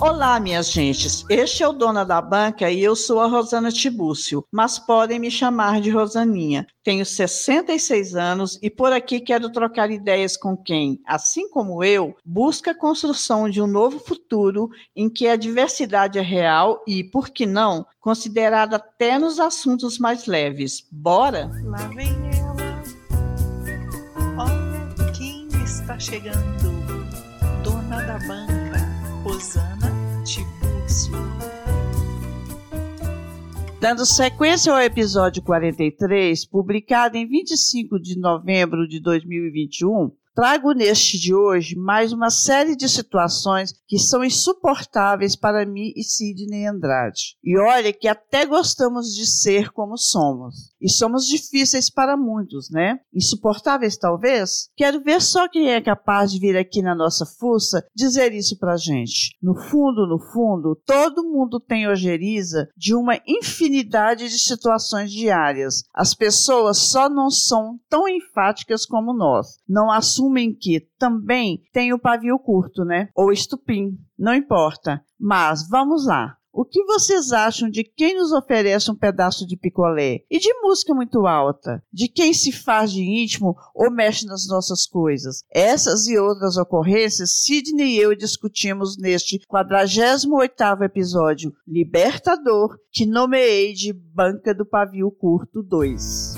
Olá, minhas gentes. Este é o Dona da Banca e eu sou a Rosana Tibúcio, mas podem me chamar de Rosaninha. Tenho 66 anos e por aqui quero trocar ideias com quem, assim como eu, busca a construção de um novo futuro em que a diversidade é real e, por que não, considerada até nos assuntos mais leves. Bora? Lá vem ela. Olha quem está chegando. Dona da Banca, Rosana Tibúrcio. Dando sequência ao episódio 43, publicado em 25 de novembro de 2021, Trago neste de hoje mais uma série de situações que são insuportáveis para mim e Sidney Andrade. E olha que até gostamos de ser como somos. E somos difíceis para muitos, né? Insuportáveis talvez? Quero ver só quem é capaz de vir aqui na nossa fuça dizer isso pra gente. No fundo, no fundo, todo mundo tem ojeriza de uma infinidade de situações diárias. As pessoas só não são tão enfáticas como nós. Não assumem que também tem o pavio curto, né? Ou estupim, não importa. Mas vamos lá. O que vocês acham de quem nos oferece um pedaço de picolé? E de música muito alta? De quem se faz de íntimo ou mexe nas nossas coisas? Essas e outras ocorrências, Sidney e eu discutimos neste 48º episódio Libertador, que nomeei de Banca do Pavio Curto 2.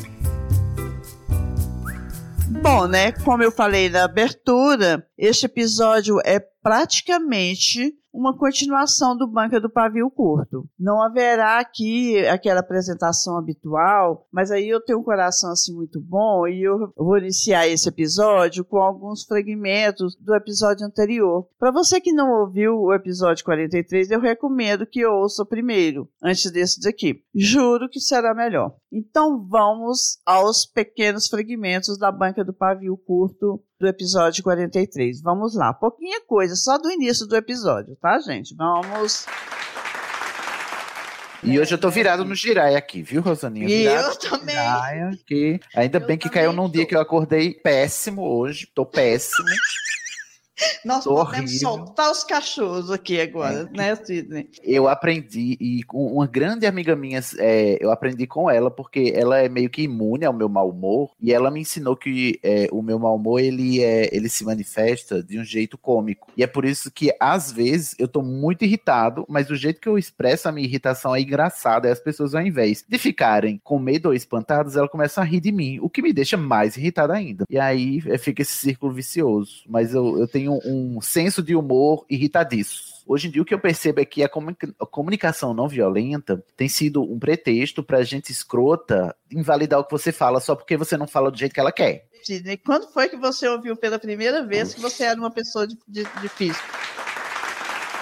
Bom, né? Como eu falei na abertura, este episódio é praticamente uma continuação do Banca do Pavio Curto. Não haverá aqui aquela apresentação habitual, mas aí eu tenho um coração assim muito bom e eu vou iniciar esse episódio com alguns fragmentos do episódio anterior. Para você que não ouviu o episódio 43, eu recomendo que ouça primeiro, antes desse daqui. Juro que será melhor. Então vamos aos pequenos fragmentos da Banca do Pavio Curto do episódio 43. Vamos lá, pouquinha coisa, só do início do episódio, tá, gente? Vamos. E hoje eu tô virado no Jiraya aqui, viu, Rosaninha? E eu também. Jiraya, que ainda Eu bem que caiu num dia tô. que eu acordei péssimo hoje, tô péssimo. Nós Tô podemos horrível. soltar os cachorros aqui agora, né, Sidney? Eu aprendi, e com uma grande amiga minha, é, eu aprendi com ela, porque ela é meio que imune ao meu mau humor, e ela me ensinou que é, o meu mau humor, ele, é, ele se manifesta de um jeito cômico. E é por isso que, às vezes, eu tô muito irritado, mas o jeito que eu expresso a minha irritação é engraçado, e as pessoas, ao invés de ficarem com medo ou espantadas, elas começam a rir de mim, o que me deixa mais irritado ainda. E aí é, fica esse círculo vicioso. Mas eu, eu tenho um senso de humor irritadiço. Hoje em dia, o que eu percebo é que a, comunica- a comunicação não violenta tem sido um pretexto pra gente escrota invalidar o que você fala só porque você não fala do jeito que ela quer. Sidney, quando foi que você ouviu pela primeira vez que você era uma pessoa difícil?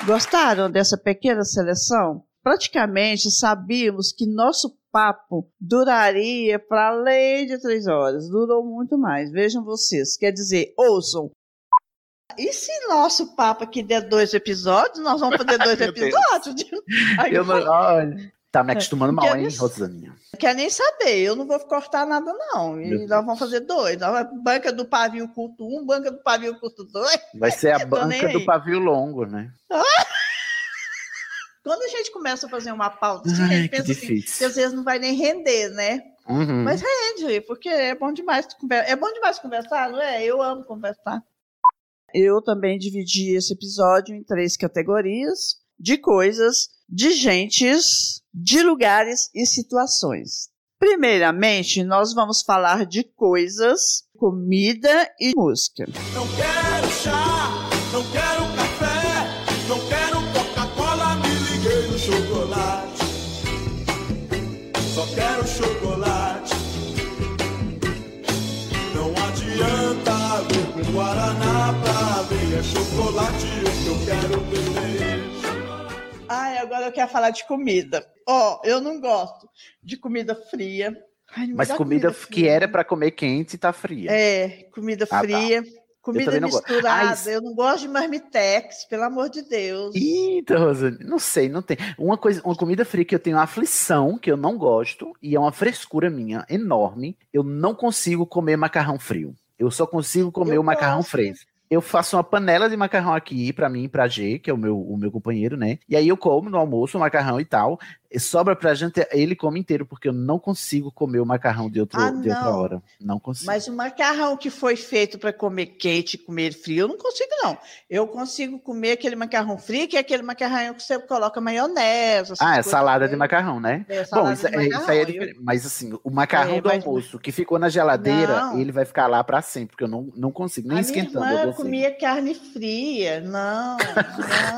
Gostaram dessa pequena seleção? Praticamente sabíamos que nosso papo duraria para além de três horas. Durou muito mais. Vejam vocês. Quer dizer, ouçam. E se nosso papo aqui der dois episódios, nós vamos fazer dois episódios. Aí Eu não, olha, tá me acostumando mal, hein, Rosaninha? Quer nem saber, eu não vou cortar nada, não. E nós vamos fazer dois. Banca do pavio curto um, banca do pavio curto dois. Vai ser a banca do pavio longo, né? Quando a gente começa a fazer uma pauta, assim, a Ai, gente que pensa assim, que às vezes não vai nem render, né? Uhum. Mas rende, porque é bom demais conversar. É bom demais conversar, não é? Eu amo conversar. Eu também dividi esse episódio em três categorias de coisas, de gentes, de lugares e situações. Primeiramente, nós vamos falar de coisas, comida e música. Não quero chá, não quero café, não quero Coca-Cola, me liguei no chocolate. Só quero chocolate. Não adianta vir com Guaraná ver, é chocolate o que eu quero beber. Ai, agora eu quero falar de comida. Ó, eu não gosto de comida fria. Ai, Mas dá comida, que era pra comer quente tá fria. É, comida Ah, tá. fria. Comida também não gosto. misturada. Ah, Eu não gosto de marmitex, pelo amor de Deus. Eita, Rosane, não sei, não tem. Uma coisa, uma comida fria que eu tenho aflição, que eu não gosto, e é uma frescura minha enorme. Eu não consigo comer macarrão frio. Eu só consigo comer Eu o macarrão gosto. fresco. Eu faço uma panela de macarrão aqui pra mim e pra G, que é o meu, o meu companheiro, né? E aí eu como no almoço o macarrão e tal. E sobra pra gente, ele come inteiro, porque eu não consigo comer o macarrão de, outro, Ah, de outra hora. Não consigo. Mas o macarrão que foi feito para comer quente, comer frio, eu não consigo, não. Eu consigo comer aquele macarrão frio, que é aquele macarrão que você coloca maionese. Ah, é salada de macarrão, né? É, Bom, isso, é, isso aí é eu- diferente. Mas assim, o macarrão É, do mas- almoço que ficou na geladeira, Não. ele vai ficar lá pra sempre, porque eu não, não consigo nem a esquentando. Comia carne fria. Não,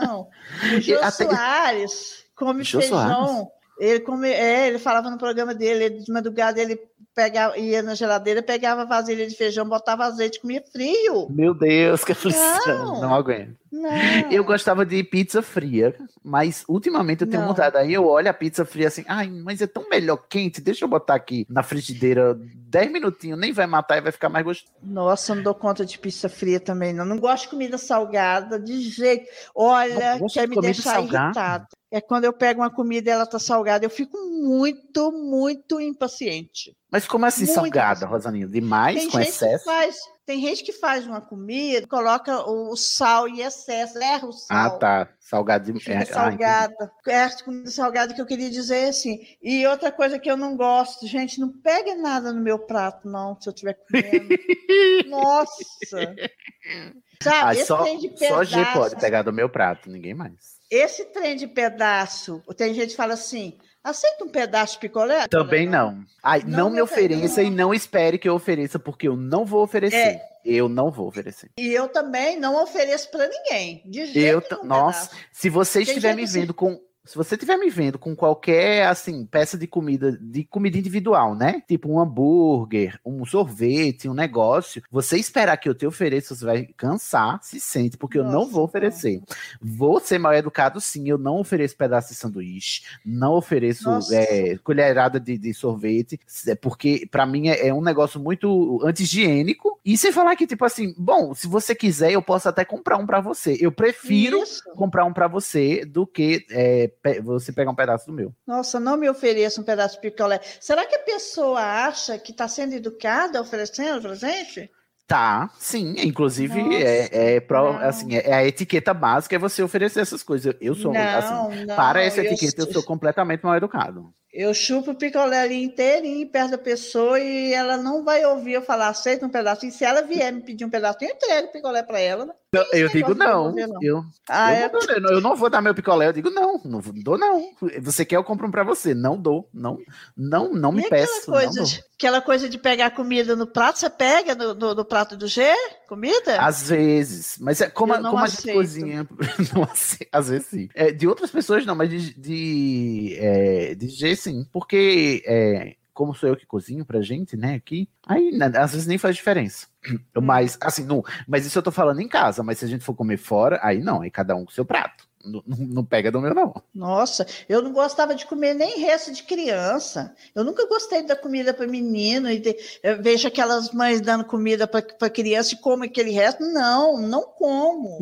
não. O Jô até- Soares come Jô feijão. Ele, come, é, ele falava no programa dele, ele, de madrugada ele pegava, ia na geladeira, pegava vasilha de feijão, botava azeite, comia frio. Meu Deus, que aflição. Não. Não aguento. Não. Eu gostava de pizza fria, mas ultimamente eu tenho Não. vontade. Aí eu olho a pizza fria assim, ai, mas é tão melhor quente, deixa eu botar aqui na frigideira 10 minutinhos, nem vai matar e vai ficar mais gostoso. Nossa, eu não dou conta de pizza fria também, não. Não gosto de comida salgada, de jeito. Olha, quer me deixar salgada? irritada. É quando eu pego uma comida e ela tá salgada, eu fico muito, muito impaciente. Mas como assim Muito salgada. Rosaninha? Demais, Tem com gente, que excesso? faz, tem gente que faz uma comida, coloca o, sal em excesso, erra o sal. Ah, tá. Salgado de... Fica é, ah, salgada. É comida salgada que eu queria dizer assim. E outra coisa que eu não gosto, gente, não pegue nada no meu prato, não, se eu estiver comendo. Nossa! Sabe, Ah, só, só G pode pegar do meu prato, ninguém mais. Esse trem de pedaço, tem gente que fala assim, aceita um pedaço de picolé? Também não. Ai, Não não, me ofereça ofereça. e não espere que eu ofereça, porque eu não vou oferecer. É. Eu não vou oferecer. E eu também não ofereço para ninguém. De jeito Eu, nenhum nossa, pedaço. se você Tem estiver me assim- vendo com. Se você estiver me vendo com qualquer, assim, peça de comida, de comida individual, né? Tipo um hambúrguer, um sorvete, um negócio, você esperar que eu te ofereça, você vai cansar, se sente, porque eu não Nossa, vou oferecer. Vou ser mal educado, sim, eu não ofereço pedaço de sanduíche, não ofereço Nossa. é, colherada de, de sorvete, é porque pra mim é, é um negócio muito anti-higiênico. E sem falar que, tipo assim, bom, se você quiser, eu posso até comprar um pra você. Eu prefiro Isso. comprar um pra você do que é, você pegar um pedaço do meu. Nossa, não me ofereça um pedaço de picolé. Será que a pessoa acha que está sendo educada oferecendo para gente? Tá, sim. Inclusive, Nossa, é, é, pro- não. assim, é, é a etiqueta básica é você oferecer essas coisas. Eu sou, assim, não, não. para essa eu- etiqueta, eu sou completamente mal educado. Eu chupo o picolé ali inteirinho perto da pessoa e ela não vai ouvir eu falar, aceita um pedacinho. Se ela vier me pedir um pedacinho, eu entrego o picolé para ela. Né? Eu, digo não. não. Eu, Ah, eu, é? não dou, eu não- não vou dar meu picolé. Eu digo não, não dou não. Você quer, eu compro um pra você. Não dou, não, não, não me e aquela peço. não coisa, de, aquela coisa de pegar comida no prato, você pega no, no- no prato do G? Comida? Às vezes, mas é como, a- não como a gente aceito. cozinha. não às vezes sim. É, de outras pessoas não, mas de, de, é, de G sim. Porque, é, como sou eu que cozinho pra gente, né, aqui, aí né, às vezes nem faz diferença. Mas, assim, não, mas isso eu tô falando em casa, mas se a gente for comer fora, aí não, aí cada um com seu prato. Não, não- pega do meu, não. Nossa, eu não gostava de comer nem resto de criança. Eu nunca gostei da comida para menino. E de- vejo aquelas mães dando comida para criança e come aquele resto. Não, não como.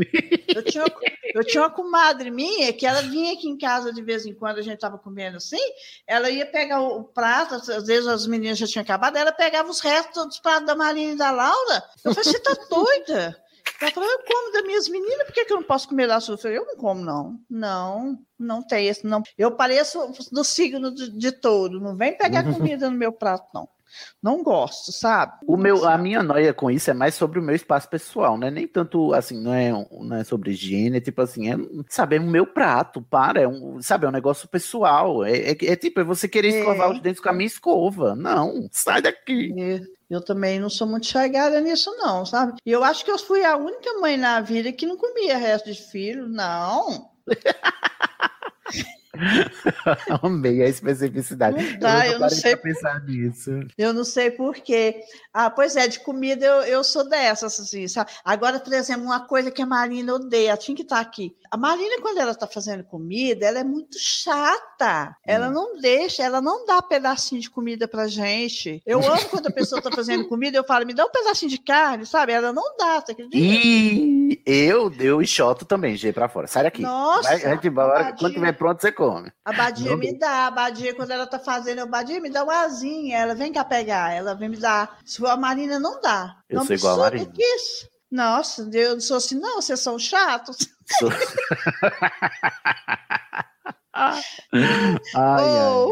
Eu tinha, eu tinha uma comadre minha que ela vinha aqui em casa de vez em quando, a gente estava comendo assim. Ela ia pegar o, o prato, às vezes as meninas já tinham acabado, ela pegava os restos dos pratos da Marina e da Laura. Eu falei, você tá doida? Ela falou, eu como das minhas meninas, por que, que eu não posso comer sua? Eu falei, eu não como, não. Não, não tem esse, não. Eu pareço do signo de, de touro, não vem pegar comida no meu prato, não. Não gosto, sabe? O meu, a minha noia com isso é mais sobre o meu espaço pessoal, né? Nem tanto assim, não é, não é sobre higiene, é tipo assim, é, sabe, é o meu prato, para, é um, sabe, é um negócio pessoal. É, é, é tipo, é você querer É. escovar os dentes com a minha escova. Não, sai daqui. Eu também não sou muito chegada nisso, não, sabe? E eu acho que eu fui a única mãe na vida que não comia resto de filho, não. Amei a especificidade. Não dá, nunca eu não sei pensar nisso. Eu não sei por quê. Ah, pois é, de comida eu, eu sou dessas, assim, sabe? Agora, por exemplo, uma coisa que a Marina odeia, tinha que estar aqui. A Marina, quando ela está fazendo comida, ela é muito chata. Ela Hum. não deixa, ela não dá pedacinho de comida pra gente. Eu amo quando a pessoa está fazendo comida, eu falo, me dá um pedacinho de carne, sabe? Ela não dá, acredita? E eu, eu enxoto também, G pra fora. Sai daqui. Nossa, Vai, vai embora, Badia. quando tiver pronto, você come. A Badia Não me dá, a Badia, quando ela tá fazendo, eu, Badia, me dá uma asinha, ela vem cá pegar, ela vem me dar. Se for a Marina, não dá. Eu não sou igual a Marina. que isso. Nossa, eu não sou assim, não, vocês são chatos. Sou- ai, ai.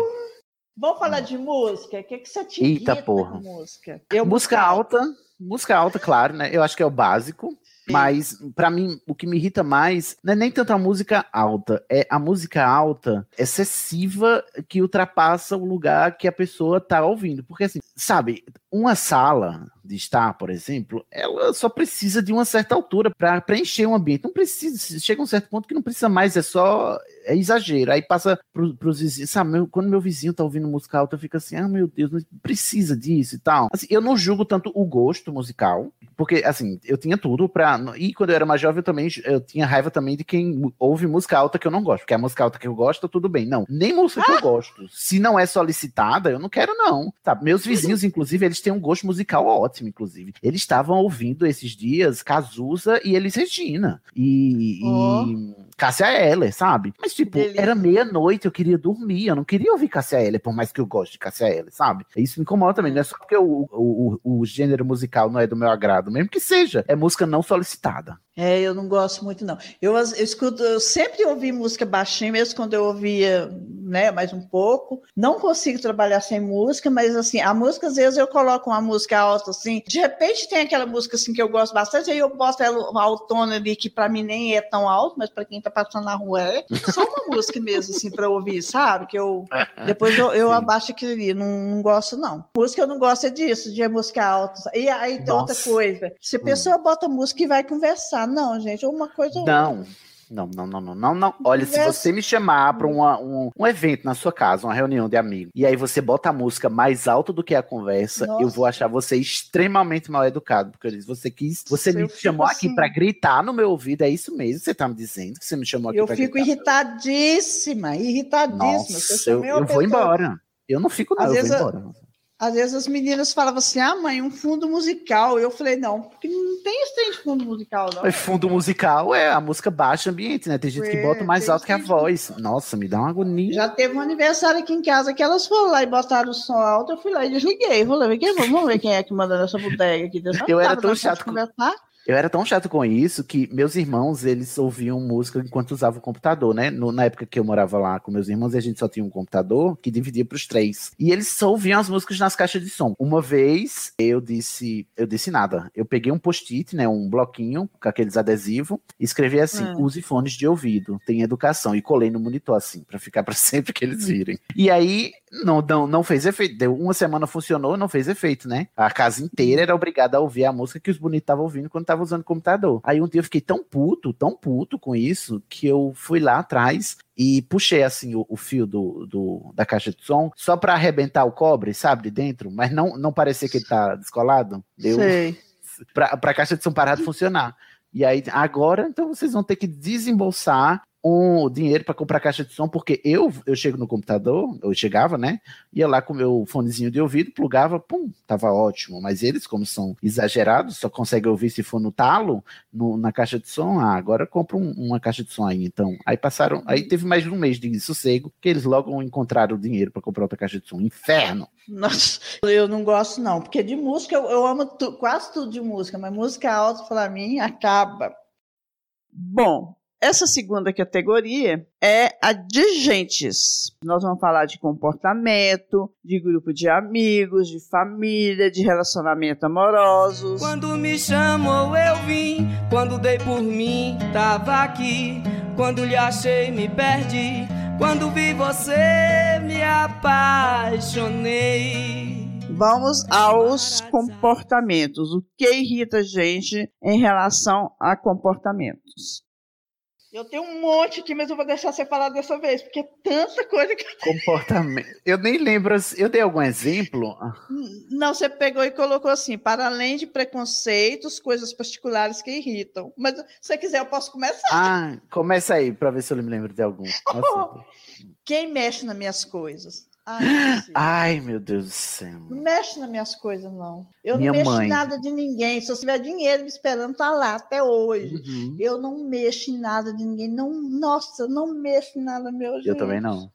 Vamos falar de música? O que, que você te Eita, porra. música? Eu música alta, música alta, claro, né? Eu acho que é o básico. Mas, pra mim, o que me irrita mais não é nem tanto a música alta, é a música alta excessiva que ultrapassa o lugar que a pessoa tá ouvindo. Porque, assim, sabe, uma sala de estar, por exemplo, ela só precisa de uma certa altura para preencher o ambiente. Não precisa, chega a um certo ponto que não precisa mais, é só é exagero. Aí passa pro, pros vizinhos, sabe? meu- quando meu vizinho tá ouvindo música alta, eu fico assim, ah, meu Deus, não precisa disso e tal. Assim, eu não julgo tanto o gosto musical, porque, assim, eu tinha tudo pra. E quando eu era mais jovem, eu também eu tinha raiva também de quem ouve música alta que eu não gosto, porque a música alta que eu gosto, tudo bem. Não, nem música que eu gosto. Se não é solicitada, eu não quero, não. Sabe? Meus vizinhos, inclusive, eles têm um gosto musical ótimo, inclusive. Eles estavam ouvindo esses dias Cazuza e Elis Regina. E. Ó. e Cássia Eller, sabe? Mas, tipo, Delícia. era meia-noite, eu queria dormir, eu não queria ouvir Cássia Eller, por mais que eu goste de Cássia Eller, sabe? Isso me incomoda também, não é só porque o, o, o, o gênero musical não é do meu agrado, mesmo que seja, é música não solicitada. É, eu não gosto muito, não. Eu, eu escuto, eu sempre ouvi música baixinha, mesmo quando eu ouvia, né, mais um pouco. Não consigo trabalhar sem música, mas assim, a música, às vezes, eu coloco uma música alta, assim. De repente tem aquela música assim que eu gosto bastante, aí eu boto ela autona ali, que para mim nem é tão alto, mas para quem tá passando na rua é. Só uma música mesmo, assim, para ouvir, sabe? Que eu depois eu, eu abaixo aquilo ali, não, não gosto, não. Música eu não gosto é disso, de música alta. E aí tem outra Nossa. coisa. Se a pessoa bota música e vai conversar, não, gente, é uma coisa. Não. Não, não, não, não, não, não. Olha, se você me chamar para um, um evento na sua casa, uma reunião de amigos, e aí você bota a música mais alta do que a conversa, Nossa. eu vou achar você extremamente mal educado, porque eu disse, você quis, você Eu me fico chamou aqui assim. para gritar no meu ouvido, é isso mesmo que você tá me dizendo, que você me chamou aqui Eu pra fico gritar. irritadíssima, irritadíssima. Se Nossa, eu, uma eu vou embora. Eu não fico, não, Às eu vezes vou eu- embora. Às vezes as meninas falavam assim: ah, mãe, um fundo musical. Eu falei: não, porque não tem esse trem de fundo musical, não. Fundo musical é a música baixa ambiente, né? Tem gente que É, bota mais alto que a voz. Nossa, me dá uma agonia. Já teve um aniversário aqui em casa que elas foram lá e botaram o som alto. Eu fui lá e desliguei. Falei, "Quem- vamos ver quem é que manda nessa bodega aqui. Eu era Tava tão dando chato conversar. Eu era tão chato com isso que meus irmãos, eles ouviam música enquanto usavam o computador, né? No- na época que eu morava lá com meus irmãos, a gente só tinha um computador que dividia para os três. E eles só ouviam as músicas nas caixas de som. Uma vez, eu disse, eu disse nada. Eu peguei um post-it, né? Um bloquinho com aqueles adesivos, e escrevi assim: Hum. use fones de ouvido, tem educação. E colei no monitor assim, para ficar para sempre que eles virem. E aí, não, não, não fez efeito. Deu uma semana funcionou, não fez efeito, né? A casa inteira era obrigada a ouvir a música que os bonitos estavam ouvindo quando estavam usando o computador. Aí um dia eu fiquei tão puto, tão puto com isso, que eu fui lá atrás e puxei assim o, o fio do, do- da caixa de som só pra arrebentar o cobre, sabe, de dentro, mas não, não parecer que ele tá descolado. Deu Sei. pra, pra caixa de som parar de funcionar. E aí, agora, então vocês vão ter que desembolsar um dinheiro para comprar caixa de som, porque eu, eu chego no computador, eu chegava, né? Ia lá com o meu fonezinho de ouvido, plugava, pum, tava ótimo. Mas eles, como são exagerados, só conseguem ouvir se for no talo, no- na caixa de som. Ah, agora compra um- uma caixa de som aí, então. Aí passaram, aí teve mais de um mês de sossego, que eles logo encontraram o dinheiro para comprar outra caixa de som. Inferno! Nossa, eu não gosto, não, porque de música eu, eu amo tu- quase tudo de música, mas música alta, para mim, acaba. Bom, essa segunda categoria é a de gentes. Nós vamos falar de comportamento, de grupo de amigos, de família, de relacionamento amorosos. Quando me chamou eu vim, quando dei por mim tava aqui, quando lhe achei me perdi, quando vi você me apaixonei. Vamos aos comportamentos. O que irrita a gente em relação a comportamentos? Eu tenho um monte aqui, mas eu vou deixar você falar dessa vez, porque é tanta coisa que. Comportamento. Eu nem lembro. Eu dei algum exemplo? Não, você pegou e colocou assim: para além de preconceitos, coisas particulares que irritam. Mas se você quiser, eu posso começar. Ah, começa aí para ver se eu me lembro de algum. Quem mexe nas minhas coisas? Ai, Cecília. Ai, meu Deus do céu. Não mexe nas minhas coisas, não. Eu Minha não mexo mãe. em nada de ninguém. Se eu tiver dinheiro me esperando, tá lá até hoje. Uhum. Eu não mexo em nada de ninguém. Não, nossa, não mexo em nada meu. Eu gente. também não.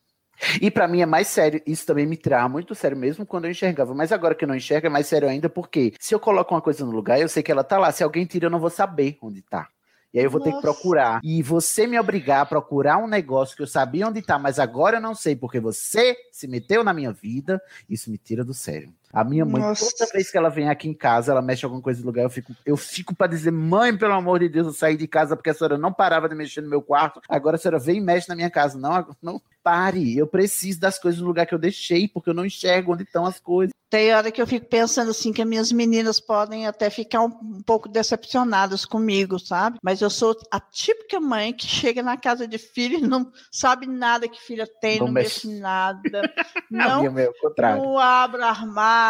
E pra mim é mais sério, isso também me tirava muito sério mesmo quando eu enxergava, mas agora que eu não enxergo é mais sério ainda porque se eu coloco uma coisa no lugar, eu sei que ela tá lá, se alguém tira eu não vou saber onde tá. E aí eu vou ter que Nossa. procurar. E você me obrigar a procurar um negócio que eu sabia onde tá, mas agora eu não sei porque você se meteu na minha vida, isso me tira do sério. A minha mãe, Nossa. toda vez que ela vem aqui em casa, ela mexe alguma coisa no lugar, eu fico, eu fico para dizer, mãe, pelo amor de Deus, eu saí de casa porque a senhora não parava de mexer no meu quarto. Agora a senhora vem e mexe na minha casa. Não, não pare. Eu preciso das coisas no lugar que eu deixei, porque eu não enxergo onde estão as coisas. Tem hora que eu fico pensando assim que as minhas meninas podem até ficar um, um pouco decepcionadas comigo, sabe? Mas eu sou a típica mãe que chega na casa de filho e não sabe nada que filha tem, Não não, mexe. nada. Não, é não abro armário,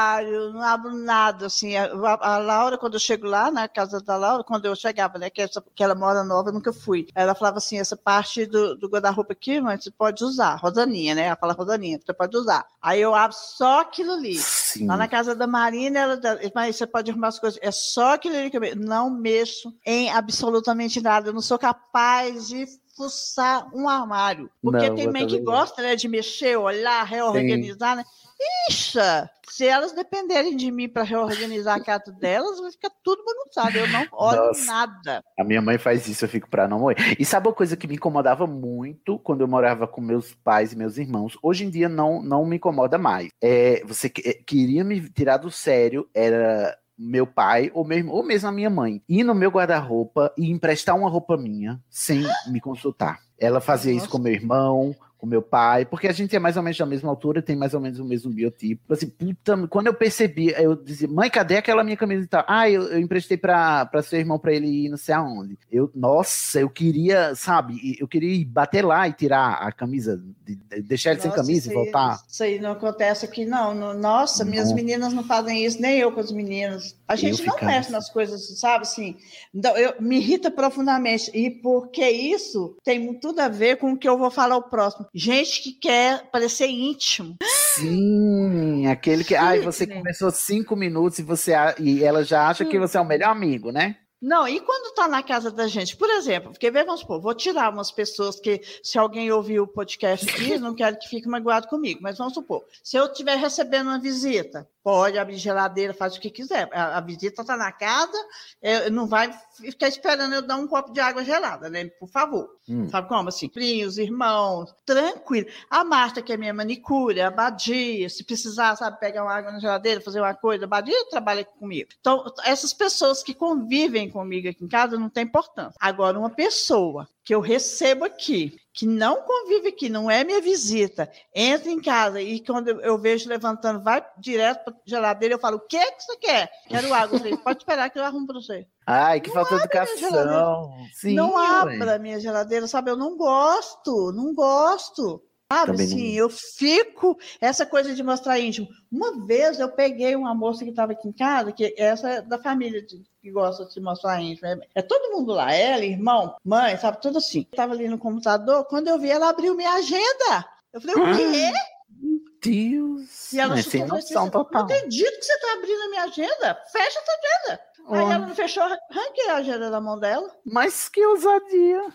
não abro nada. Assim, a, a Laura, quando eu chego lá na casa da Laura, quando eu chegava, né, que, essa, que ela mora nova, eu nunca fui. Ela falava assim: essa parte do, do guarda-roupa aqui, mãe, você pode usar. Rosaninha, né? Ela fala Rosaninha, você pode usar. Aí eu abro só aquilo ali. Sim. Lá na casa da Marina, ela, mas você pode arrumar as coisas. É só aquilo ali que eu mexo. Não mexo em absolutamente nada. Eu não sou capaz de fuçar um armário. Porque Não, tem mãe que gosta né, de mexer, olhar, reorganizar, né? Ixa! Se elas dependerem de mim para reorganizar a casa delas, vai ficar tudo bagunçado. Eu não olho Nossa. nada. A minha mãe faz isso, eu fico pra não morrer. E sabe uma coisa que me incomodava muito quando eu morava com meus pais e meus irmãos? Hoje em dia não, não me incomoda mais. É, você que- é, queria me tirar do sério, era meu pai ou, meu, irmão, ou mesmo a minha mãe ir no meu guarda-roupa e emprestar uma roupa minha sem me consultar. Ela fazia isso Nossa. com meu irmão, com meu pai, porque a gente é mais ou menos da mesma altura, tem mais ou menos o mesmo biotipo. Assim, puta, quando eu percebi, eu dizia, mãe, cadê aquela minha camisa e tal? Ah, eu, eu emprestei pra, pra seu irmão pra ele ir não sei aonde. Eu, nossa, eu queria, sabe, eu queria ir bater lá e tirar a camisa, de- de- deixar ele sem Nossa, camisa e voltar. Isso aí não acontece aqui, não. No- Nossa, minhas Não. meninas não fazem isso, nem eu com as meninas. A gente não ficava mexe nas coisas, sabe? Assim, então, eu, me irrita profundamente. E porque isso tem tudo a ver com o que eu vou falar o próximo. Gente que quer parecer íntimo. Sim, aquele que, ai, você Sim. conversou cinco minutos e você e ela já acha que você é o melhor amigo, né? Não, e quando tá na casa da gente, por exemplo, porque vamos supor, vou tirar umas pessoas que, se alguém ouvir o podcast aqui, não quero que fique magoado comigo, mas vamos supor, se eu estiver recebendo uma visita, pode abrir geladeira, faz o que quiser. A, a visita está na casa, é, não vai ficar esperando eu dar um copo de água gelada, né? Por favor. Hum. Sabe como? Assim, primos, irmãos, tranquilo. A Marta, que é minha manicure, a Badia, se precisar, sabe, pegar uma água na geladeira, fazer uma coisa, a Badia trabalha comigo. Então, essas pessoas que convivem comigo aqui em casa não tem importância. Agora, uma pessoa que eu recebo aqui, que não convive aqui, não é minha visita, entra em casa e quando eu- vejo levantando, vai direto para geladeira, eu falo, o que, que você quer? Quero água. Eu falei, pode esperar que eu arrumo para você. Ai, que falta de educação. Sim, não abra a minha geladeira, sabe? Eu não gosto, não gosto. Sabe, Também assim, não. eu fico. Essa coisa de mostrar íntimo. Uma vez eu peguei uma moça que estava aqui em casa, que essa é da família de- que gosta de se mostrar íntimo. É, é todo mundo lá, ela, irmão, mãe, sabe? Tudo assim. Estava ali no computador, quando eu vi, ela abriu minha agenda. Eu falei, o quê? Deus. E ela sem assim, noção Não total. acredito que você está abrindo a minha agenda. Fecha essa agenda. Aí Ó, ela não fechou, arranquei a agenda da mão dela. Mas que ousadia. abrir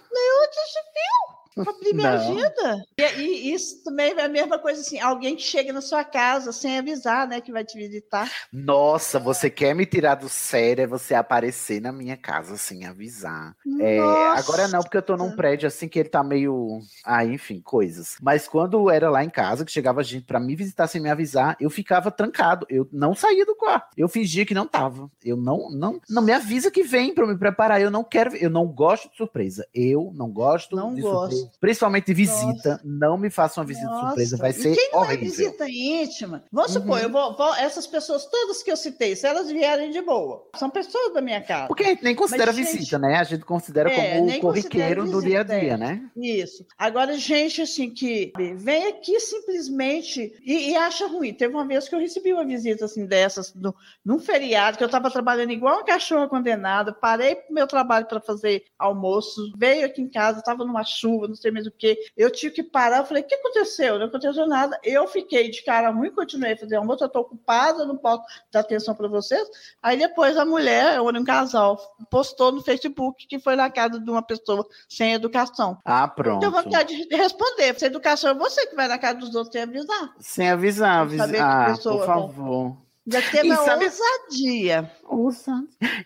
Não. agenda. E, e isso também é a mesma coisa assim, alguém que chega na sua casa sem avisar, né, que vai te visitar. Nossa, você quer me tirar do sério é você aparecer na minha casa sem avisar. É, agora não, porque eu tô num prédio assim que ele tá meio. Ah, enfim, coisas. Mas quando era lá em casa, que chegava gente pra me visitar sem me avisar, eu ficava trancado. Eu não saía do quarto. Eu fingia que não tava. Eu não, não, não me avisa que vem pra eu me preparar. Eu não quero, eu não gosto de surpresa. Eu não gosto Não de gosto. surpresa. Principalmente visita. Não me faça uma visita Nossa. surpresa. Vai e ser quem não é horrível. visita íntima? Vamos Uhum. supor, eu vou, vou- essas pessoas todas que eu citei, se elas vierem de boa, são pessoas da minha casa. Porque a gente nem considera Mas, gente, visita, né? A gente considera é, como o corriqueiro do dia a dia, é. né? Isso. Agora, gente, assim, que vem aqui simplesmente e, e acha ruim. Teve uma vez que eu recebi uma visita, assim, dessas, no, num feriado, que eu estava trabalhando igual uma cachorra condenada, parei pro meu trabalho para fazer almoço, veio aqui em casa, estava numa chuva, não sei mais o que. Eu tive que parar, eu falei, o que aconteceu? Não aconteceu nada. Eu fiquei de cara ruim, continuei a fazer almoço, eu estou ocupada, não posso dar atenção para vocês. Aí depois a mulher, ou um casal, postou no Facebook que foi na casa de uma pessoa sem educação. Ah, pronto. Tenho vontade de responder. Sem educação é você que vai na casa dos outros sem avisar. Sem avisar, avisar. Ah, pessoa, por né? Já teve E a sabe- ousadia.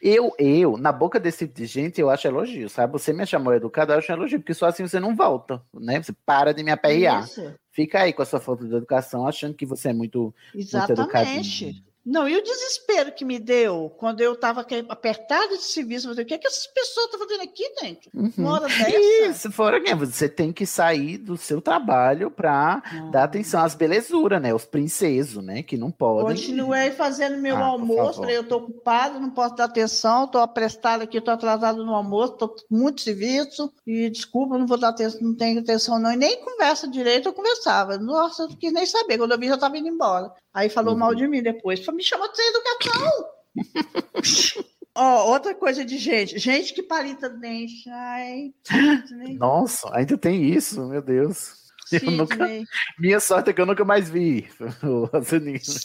Eu, eu, na boca desse tipo de gente, eu acho elogio, sabe? Você me chamou educado, eu acho elogio, porque só assim você não volta, né? Você para de me aperrear. Isso. Fica aí com a sua falta de educação, achando que você é muito, muito educadinho. Não, e o desespero que me deu quando eu estava apertada de serviço, falei, o que, é que essas pessoas estão fazendo aqui, gente? Uhum. Uma hora dessa? Isso, fora que você tem que sair do seu trabalho para Ah. dar atenção às belezuras, né? Os princesos, né? Que não podem. Continuei fazendo meu Ah, almoço, falei, eu estou ocupada, não posso dar atenção, estou aprestada aqui, estou atrasada no almoço, estou com muito serviço, e desculpa, não vou dar atenção, não tenho atenção não, e nem conversa direito eu conversava. Nossa, eu não quis nem saber, quando eu vi já estava indo embora. Aí falou Uhum. mal de mim depois, falou, me chamou de sem educação. Ó, outra coisa de gente, gente que palita dente, ai, Nossa, ainda tem isso, meu Deus. Eu nunca- Sidney. Minha sorte é que eu nunca mais vi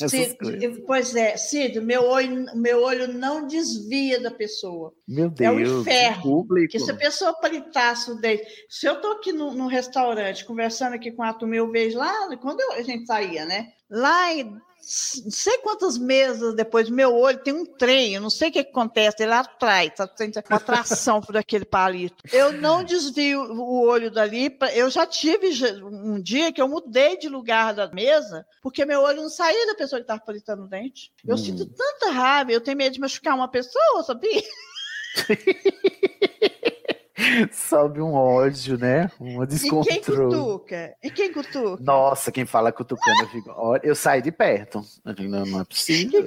Cid, coisas. pois é, Cid, meu olho, meu olho não desvia da pessoa. Meu É o Deus, inferno, público. Porque se a pessoa palitasse o dente. Se eu estou aqui no, no restaurante conversando aqui com a turma, eu vejo lá, quando eu- a gente saía, né? Lá em sei quantas mesas depois, meu olho tem um trem, eu não sei o que, que acontece, ele atrai, tá? tem uma atração por aquele palito. Eu não desvio o olho dali, eu já tive um dia que eu mudei de lugar da mesa, porque meu olho não saía da pessoa que estava palitando o dente. Eu Hum. sinto tanta raiva, eu tenho medo de machucar uma pessoa, sabia? Sobe um ódio, né? Um E quem descontrole. cutuca? E quem cutuca? Nossa, quem fala cutucando, eu fico. Olha, eu saio de perto. Não, não é possível.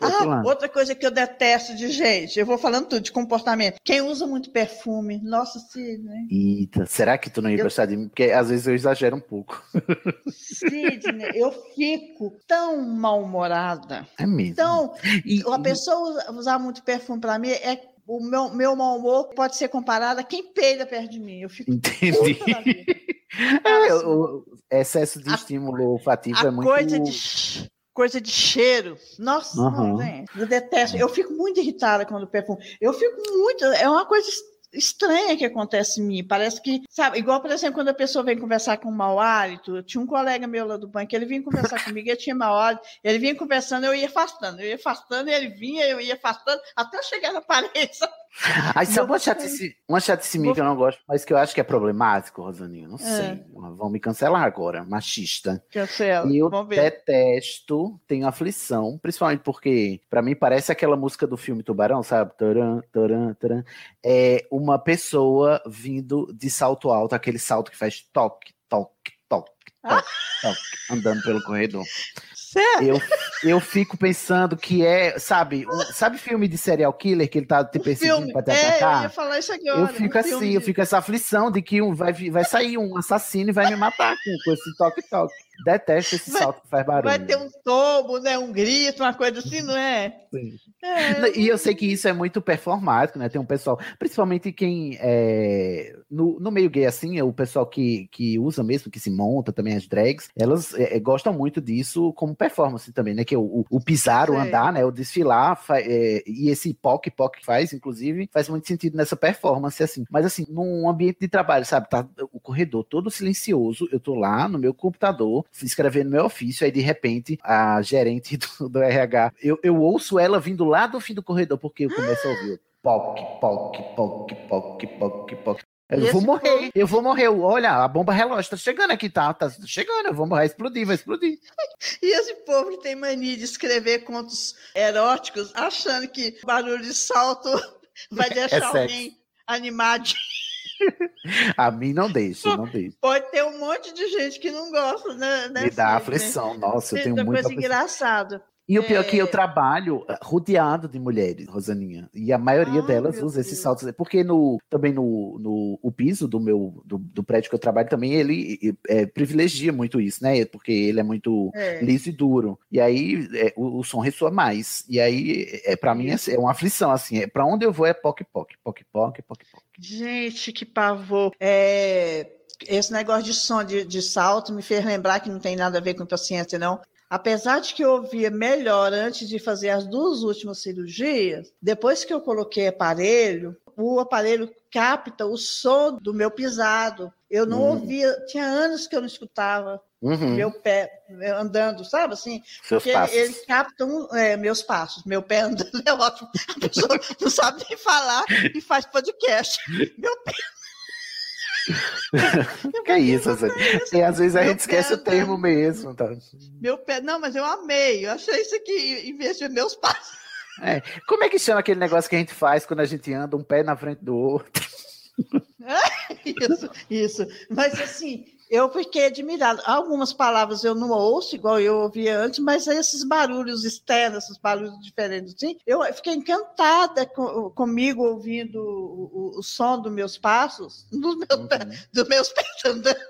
Ah, outra coisa que eu detesto de gente, eu vou falando tudo de comportamento. Quem usa muito perfume, nossa, Sidney. Eita, será que tu não ia Eu- gostar de mim? Porque às vezes eu exagero um pouco. Sidney, eu fico tão mal-humorada. É mesmo. Então, E- a pessoa usa- usar muito perfume para mim é o meu, meu mau humor pode ser comparado a quem peida perto de mim. Eu fico Entendi. É, o excesso de A- estímulo olfativo é muito. coisa de coisa de cheiro. Nossa, não, Aham. gente, eu detesto. Eu fico muito irritada quando perfume. Eu fico muito. É uma coisa es- estranha que acontece em mim. Parece que, sabe, igual, por exemplo, quando a pessoa vem conversar com mau hálito. Eu tinha um colega meu lá do banco, ele vinha conversar comigo, ele tinha mau hálito, ele vinha conversando, eu ia afastando, eu ia afastando, ele vinha, eu ia afastando, até eu chegar na parede. sabe? Aí sabe uma chatice, uma chatice minha que eu não gosto, mas que eu acho que é problemático, Rosaninho? Não É. sei. Vão me cancelar agora, machista. Cancela. E eu detesto, tenho aflição, principalmente porque, pra mim, parece aquela música do filme Tubarão, sabe? Taran, taran, taran. É uma pessoa vindo de salto alto, aquele salto que faz toque, toque, toque, toque, toque, andando pelo corredor. Sério? Eu, eu fico pensando que é, sabe, um- sabe filme de serial killer que ele tá te perseguindo pra te É, eu atacar? ia falar isso agora. Eu um fico assim, filme eu fico essa aflição de que um, vai, vai sair um assassino e vai me matar com, com esse toque-toque. Detesto esse Vai- salto que faz barulho. Vai ter um tombo, né? Um grito, uma coisa assim, não é? Sim. É, E eu sei que isso é muito performático, né? Tem um pessoal, principalmente quem é, no, no meio gay assim, é o pessoal que, que usa mesmo, que se monta também as drags, elas é, é, gostam muito disso como performance também, né? Que é o, o, o pisar, o andar, né? O desfilar, é, e esse poc poc que faz, inclusive, faz muito sentido nessa performance, assim. Mas assim, num ambiente de trabalho, sabe? Tá o corredor todo silencioso, eu tô lá no meu computador, escrevendo meu ofício, aí de repente a gerente do, do RH, eu, eu ouço ela vindo lá do fim do corredor, porque eu começo a ouvir poc, poc, poc, poc, poc, poc. Eu vou morrer, eu vou morrer. Olha, a bomba relógio tá chegando aqui, tá? Tá chegando, eu vou morrer, vai explodir, vai explodir. E esse povo que tem mania de escrever contos eróticos, achando que barulho de salto vai deixar sexo. alguém animado. A mim não deixa, não deixa. Pode ter um monte de gente que não gosta, né? né, Me dá Sidney? aflição, nossa, eu tenho muita coisa aflição. engraçada. E o pior é que eu É. trabalho eh, rodeado de mulheres, Rosaninha. E a maioria Ai, delas usa esses Deus. saltos. Porque no, também no, no o piso do meu do, do prédio que eu trabalho também, ele eh, privilegia muito isso, né? Porque ele é muito É. liso e duro. E aí eh, o, o som ressoa mais. E aí, é, para mim, é, é uma aflição, assim. É, para onde eu vou é poc, poc, poc, poc, poc, poc. Gente, que pavor. É, Esse negócio de som de, de salto me fez lembrar que não tem nada a ver com paciência, não. Apesar de que eu ouvia melhor antes de fazer as duas últimas cirurgias, depois que eu coloquei aparelho, o aparelho capta o som do meu pisado. Eu não Hum. ouvia, tinha anos que eu não escutava Uhum, meu pé andando, sabe assim? seus Porque passos. ele capta um- é, meus passos, meu pé andando é ótimo. A pessoa não sabe nem falar e faz podcast. Meu pé. Que é isso. E às vezes a gente esquece pé o termo mesmo. Tá? Meu pé. Não, mas eu amei. Eu achei isso aqui, em vez de meus passos. Como é que chama aquele negócio que a gente faz quando a gente anda um pé na frente do outro? Isso, isso. Mas assim, eu fiquei admirada. Algumas palavras eu não ouço, igual eu ouvia antes, mas esses barulhos externos, esses barulhos diferentes, assim, eu fiquei encantada com- comigo ouvindo o, o- o som dos meus passos, dos meus, pés, dos meus pés andando.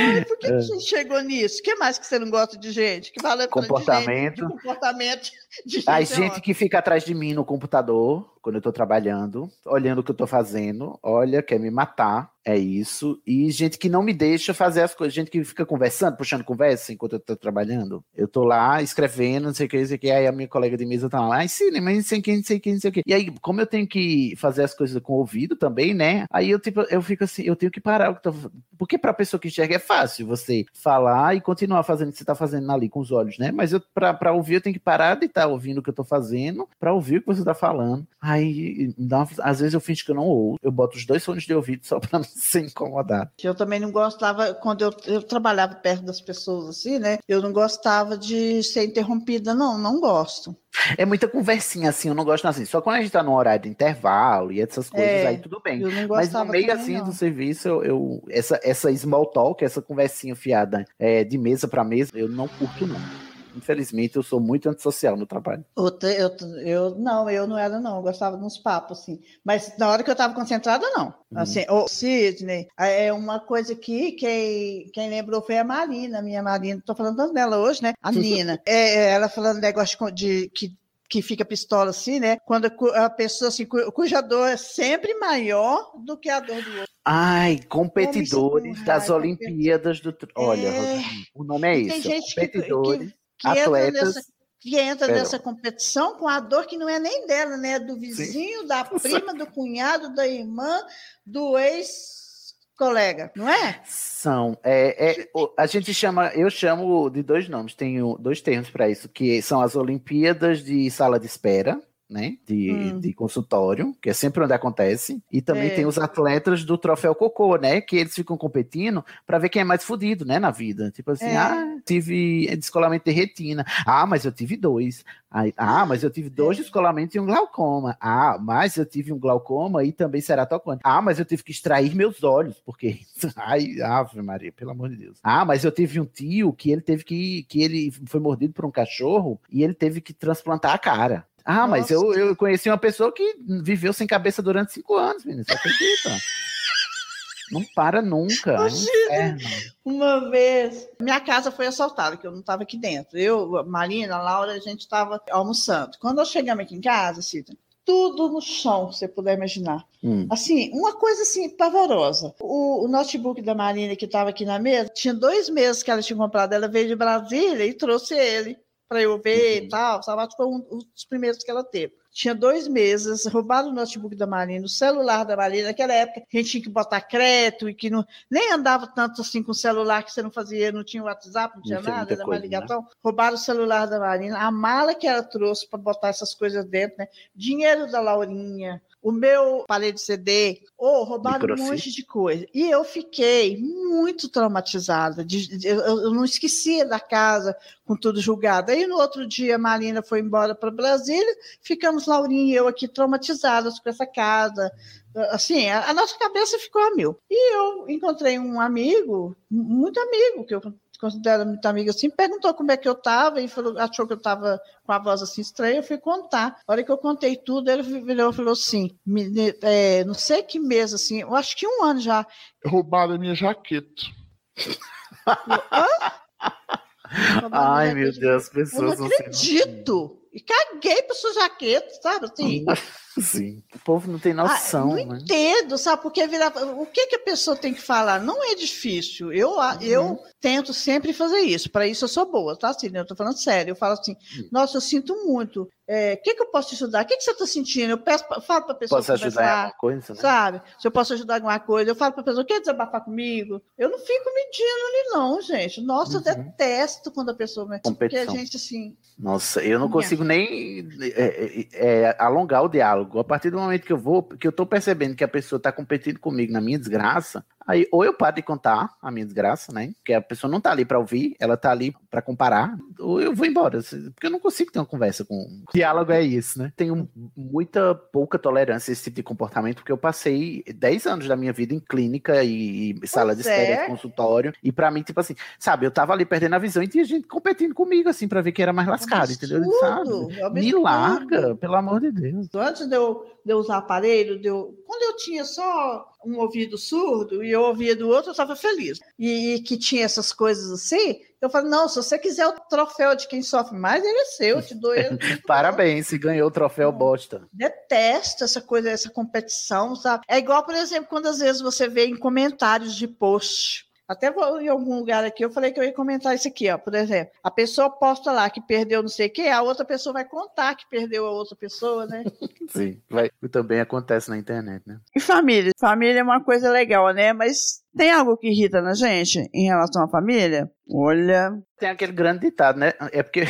Ai, por que, que a gente chegou nisso? O que mais que você não gosta de gente? Que fala de gente, Comportamento. De, comportamento de gente. A é gente que fica atrás de mim no computador, quando eu tô trabalhando, olhando o que eu tô fazendo, olha, quer me matar, é isso. E gente que não me deixa fazer as coisas, gente que fica conversando, puxando conversa enquanto eu tô trabalhando. Eu tô lá escrevendo, não sei o que, não sei o que, aí a minha colega de mesa tá lá, sim, mas não sei o que, não sei o que, não sei o que. E aí, como eu tenho que fazer as coisas com o ouvido também, né? Aí eu, tipo, eu fico assim, eu tenho que parar o que tô porque pra pessoa que enxerga é fácil você falar e continuar fazendo o que você tá fazendo ali com os olhos, né? Mas eu, pra, pra ouvir, eu tenho que parar de estar ouvindo o que eu tô fazendo pra ouvir o que você tá falando. Aí, uma- às vezes eu finjo que eu não ouço. Eu boto os dois fones de ouvido só pra não ser incomodado. Eu também não gostava, quando eu, eu trabalhava perto das pessoas assim, né? Eu não gostava de ser interrompida, não, não gosto. É muita conversinha assim, eu não gosto assim. Só quando a gente tá no horário de intervalo e essas coisas, É, aí tudo bem. Mas no meio assim não. do serviço, eu, eu- essa, essa small talk, essa conversinha fiada é, de mesa pra mesa, eu não curto, não. Infelizmente, eu sou muito antissocial no trabalho. Outra, eu, eu não, eu não era não, eu gostava de uns papos assim, mas na hora que eu estava concentrada não. Uhum. Assim, o Sidney, é uma coisa que quem, quem lembrou foi a Marina, minha Marina, estou falando dela hoje, né? A Nina, é, ela falando negócio de, que que fica pistola assim, né? Quando a pessoa assim, cu- cuja dor é sempre maior do que a dor do outro. Ai, competidores das isso, Olimpíadas do. Olha, É. O nome é Tem esse. gente que- competidores, que entra atletas. nessa, que entra nessa competição com a dor que não é nem dela, né? É do vizinho, da prima, do cunhado, da irmã, do ex-colega, não é? São. É, é, a gente chama, eu chamo de dois nomes, tenho dois termos para isso, que são as Olimpíadas de sala de espera. Né, de, Hum. de consultório, que é sempre onde acontece, e também É. tem os atletas do troféu cocô, né, que eles ficam competindo para ver quem é mais fudido, né, na vida. Tipo assim, É. ah, tive descolamento de retina, ah, mas eu tive dois, ah, mas eu tive dois É. descolamentos e um glaucoma, ah, mas eu tive um glaucoma e também ceratocone, ah, mas eu tive que extrair meus olhos, porque, ai, ave Maria, pelo amor de Deus. Ah, mas eu tive um tio que ele teve que, que ele foi mordido por um cachorro e ele teve que transplantar a cara. Ah, mas eu, Nossa. eu conheci uma pessoa que viveu sem cabeça durante cinco anos, menino, você acredita? Não para nunca. É um. Uma vez, minha casa foi assaltada, que eu não estava aqui dentro. Eu, a Marina, a Laura, a gente estava almoçando. Quando nós chegamos aqui em casa, Cida, tudo no chão, se você puder imaginar. Hum. Assim, uma coisa assim, pavorosa. O, o notebook da Marina que estava aqui na mesa, tinha dois meses que ela tinha comprado, ela veio de Brasília e trouxe ele para eu ver Uhum. e tal. Sabe? Foi um, um dos primeiros que ela teve. Tinha dois meses, roubaram o notebook da Marina, o celular da Marina. Naquela época, a gente tinha que botar crédito e que não, nem andava tanto assim com o celular que você não fazia, não tinha WhatsApp, não tinha Não nada, era coisa, mais ligação. Roubaram o celular da Marina, a mala que ela trouxe para botar essas coisas dentro, né? Dinheiro da Laurinha, o meu aparelho de CD, ou roubaram um monte de coisa. E eu fiquei muito traumatizada. de- eu, eu não esquecia da casa com tudo julgado. Aí no outro dia a Marina foi embora para Brasília, ficamos Laurinha e eu aqui traumatizadas com essa casa. Assim, a, a nossa cabeça ficou a mil. E eu encontrei um amigo, muito amigo, que eu considero muito amigo assim, perguntou como é que eu estava e falou, achou que eu estava com a voz assim estranha, eu fui contar. A hora que eu contei tudo, ele virou e falou assim, me- é, não sei que mês, assim, eu acho que um ano já. Roubaram a minha jaqueta. Ai, meu Deus, as Eu não pessoas acredito! E caguei para sua jaqueta, sabe assim? Sim. O povo não tem noção, ah, né? Não entendo, sabe? Porque virar, o que, que a pessoa tem que falar? Não é difícil. Eu, uhum. eu tento sempre fazer isso. Para isso eu sou boa, tá? Assim, eu tô falando sério. Eu falo assim, uhum. nossa, eu sinto muito. O é, que, que eu posso te ajudar? O que, que você está sentindo? Eu peço, falo para a pessoa. Posso ajudar em alguma coisa? Né? Sabe? Se eu posso ajudar em alguma coisa, eu falo para a pessoa, quer desabafar comigo? Eu não fico medindo ali, não, gente. Nossa, uhum. eu detesto quando a pessoa me. Porque a gente, assim. Nossa, eu não consigo nem é, é, é, alongar o diálogo. A partir do momento que eu vou, que eu tô percebendo que a pessoa está competindo comigo na minha desgraça, Aí, ou eu paro de contar a minha desgraça, né? Porque a pessoa não tá ali para ouvir, ela tá ali para comparar, ou eu vou embora. Porque eu não consigo ter uma conversa com. O diálogo é isso, né? Tenho muita pouca tolerância a esse tipo de comportamento, porque eu passei 10 anos da minha vida em clínica e, e sala pois de espera, é. consultório. E para mim, tipo assim, sabe, eu tava ali perdendo a visão e tinha gente competindo comigo, assim, para ver quem era mais lascado, entendeu? Sabe? Me larga, pelo amor de Deus. Antes de eu, de eu usar aparelho, de eu... quando eu tinha só um ouvido surdo e eu ouvia do outro, eu estava feliz. E, e, que tinha essas coisas assim, eu falei, não, se você quiser o troféu de quem sofre mais, ele é seu, eu te dou ele. Parabéns, se ganhou o troféu bosta. Detesto essa coisa, essa competição, sabe? É igual, por exemplo, quando às vezes você vê em comentários de post, até vou em algum lugar aqui, eu falei que eu ia comentar isso aqui, ó. Por exemplo, a pessoa posta lá que perdeu não sei o quê, a outra pessoa vai contar que perdeu a outra pessoa, né? Sim, vai. também acontece na internet, né? E família? Família é uma coisa legal, né? Mas tem algo que irrita na gente em relação à família? Olha. Tem aquele grande ditado, né? É porque.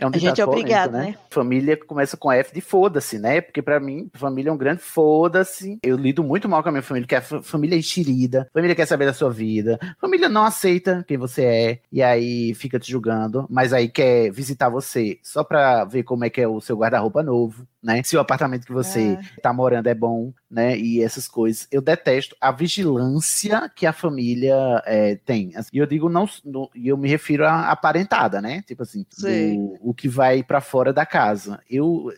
É um a gente é obrigado, né? né? Família começa com F de foda-se, né? Porque para mim, família é um grande foda-se. Eu lido muito mal com a minha família, que a família é enxerida, família quer saber da sua vida, família não aceita quem você é, e aí fica te julgando, mas aí quer visitar você só pra ver como é que é o seu guarda-roupa novo, né? Se o apartamento que você é. tá morando é bom, né? E essas coisas. Eu detesto a vigilância que a família é, tem. E eu digo não, e eu me refiro à aparentada, né? Tipo assim, do, o que vai para fora da casa. Eu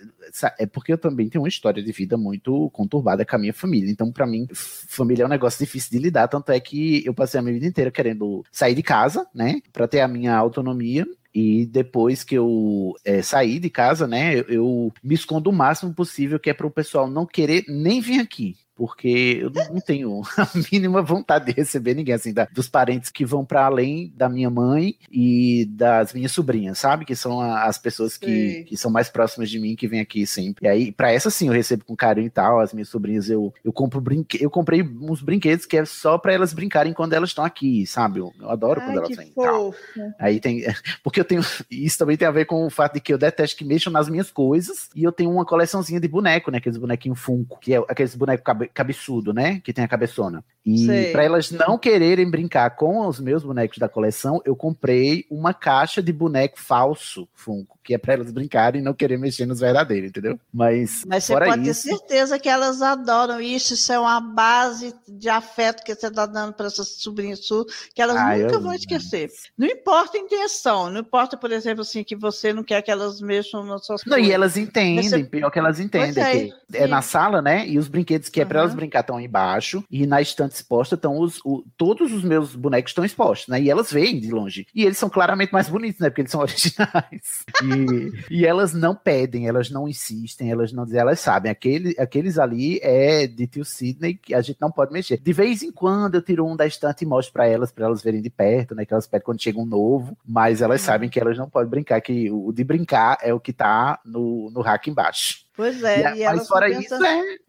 é porque eu também tenho uma história de vida muito conturbada com a minha família. Então, para mim, família é um negócio difícil de lidar. Tanto é que eu passei a minha vida inteira querendo sair de casa, né? Para ter a minha autonomia. E depois que eu é, saí de casa, né, eu, eu, me escondo o máximo possível, que é para o pessoal não querer nem vir aqui porque eu não tenho a mínima vontade de receber ninguém, assim, da, dos parentes que vão para além da minha mãe e das minhas sobrinhas, sabe? Que são a, as pessoas que, que são mais próximas de mim, que vêm aqui sempre. E aí, para essa sim, eu recebo com carinho e tal, as minhas sobrinhas, eu, eu compro brinque eu comprei uns brinquedos que é só para elas brincarem quando elas estão aqui, sabe? Eu, eu adoro Ai, quando elas vêm. Tal. Aí tem, porque eu tenho, isso também tem a ver com o fato de que eu detesto que mexam nas minhas coisas, e eu tenho uma coleçãozinha de boneco, né? Aqueles bonequinhos Funko, que é aqueles bonecos cabeçudo, né? Que tem a cabeçona. E para elas não quererem brincar com os meus bonecos da coleção, eu comprei uma caixa de boneco falso Funko, que é para elas brincarem e não querer mexer nos verdadeiros, entendeu? Mas, Mas você pode isso... ter certeza que elas adoram isso, isso é uma base de afeto que você está dando para essas sobrinhas suas, que elas ah, nunca eu... vão esquecer. Não importa a intenção, não importa, por exemplo, assim, que você não quer que elas mexam nas suas não, coisas. E elas entendem, você... pior que elas entendem. É, que é na sala, né? E os brinquedos que é para elas brincar estão embaixo, e na estante exposta estão os, o, todos os meus bonecos estão expostos, né? E elas veem de longe. E eles são claramente mais bonitos, né? Porque eles são originais. E, e elas não pedem, elas não insistem, elas não dizem, elas sabem. Aquele, aqueles ali é de tio Sidney que a gente não pode mexer. De vez em quando eu tiro um da estante e mostro para elas, para elas verem de perto, né? Que elas pedem quando chega um novo, mas elas uhum. sabem que elas não podem brincar, que o de brincar é o que tá no, no rack embaixo. Pois é, e, e mas fora isso,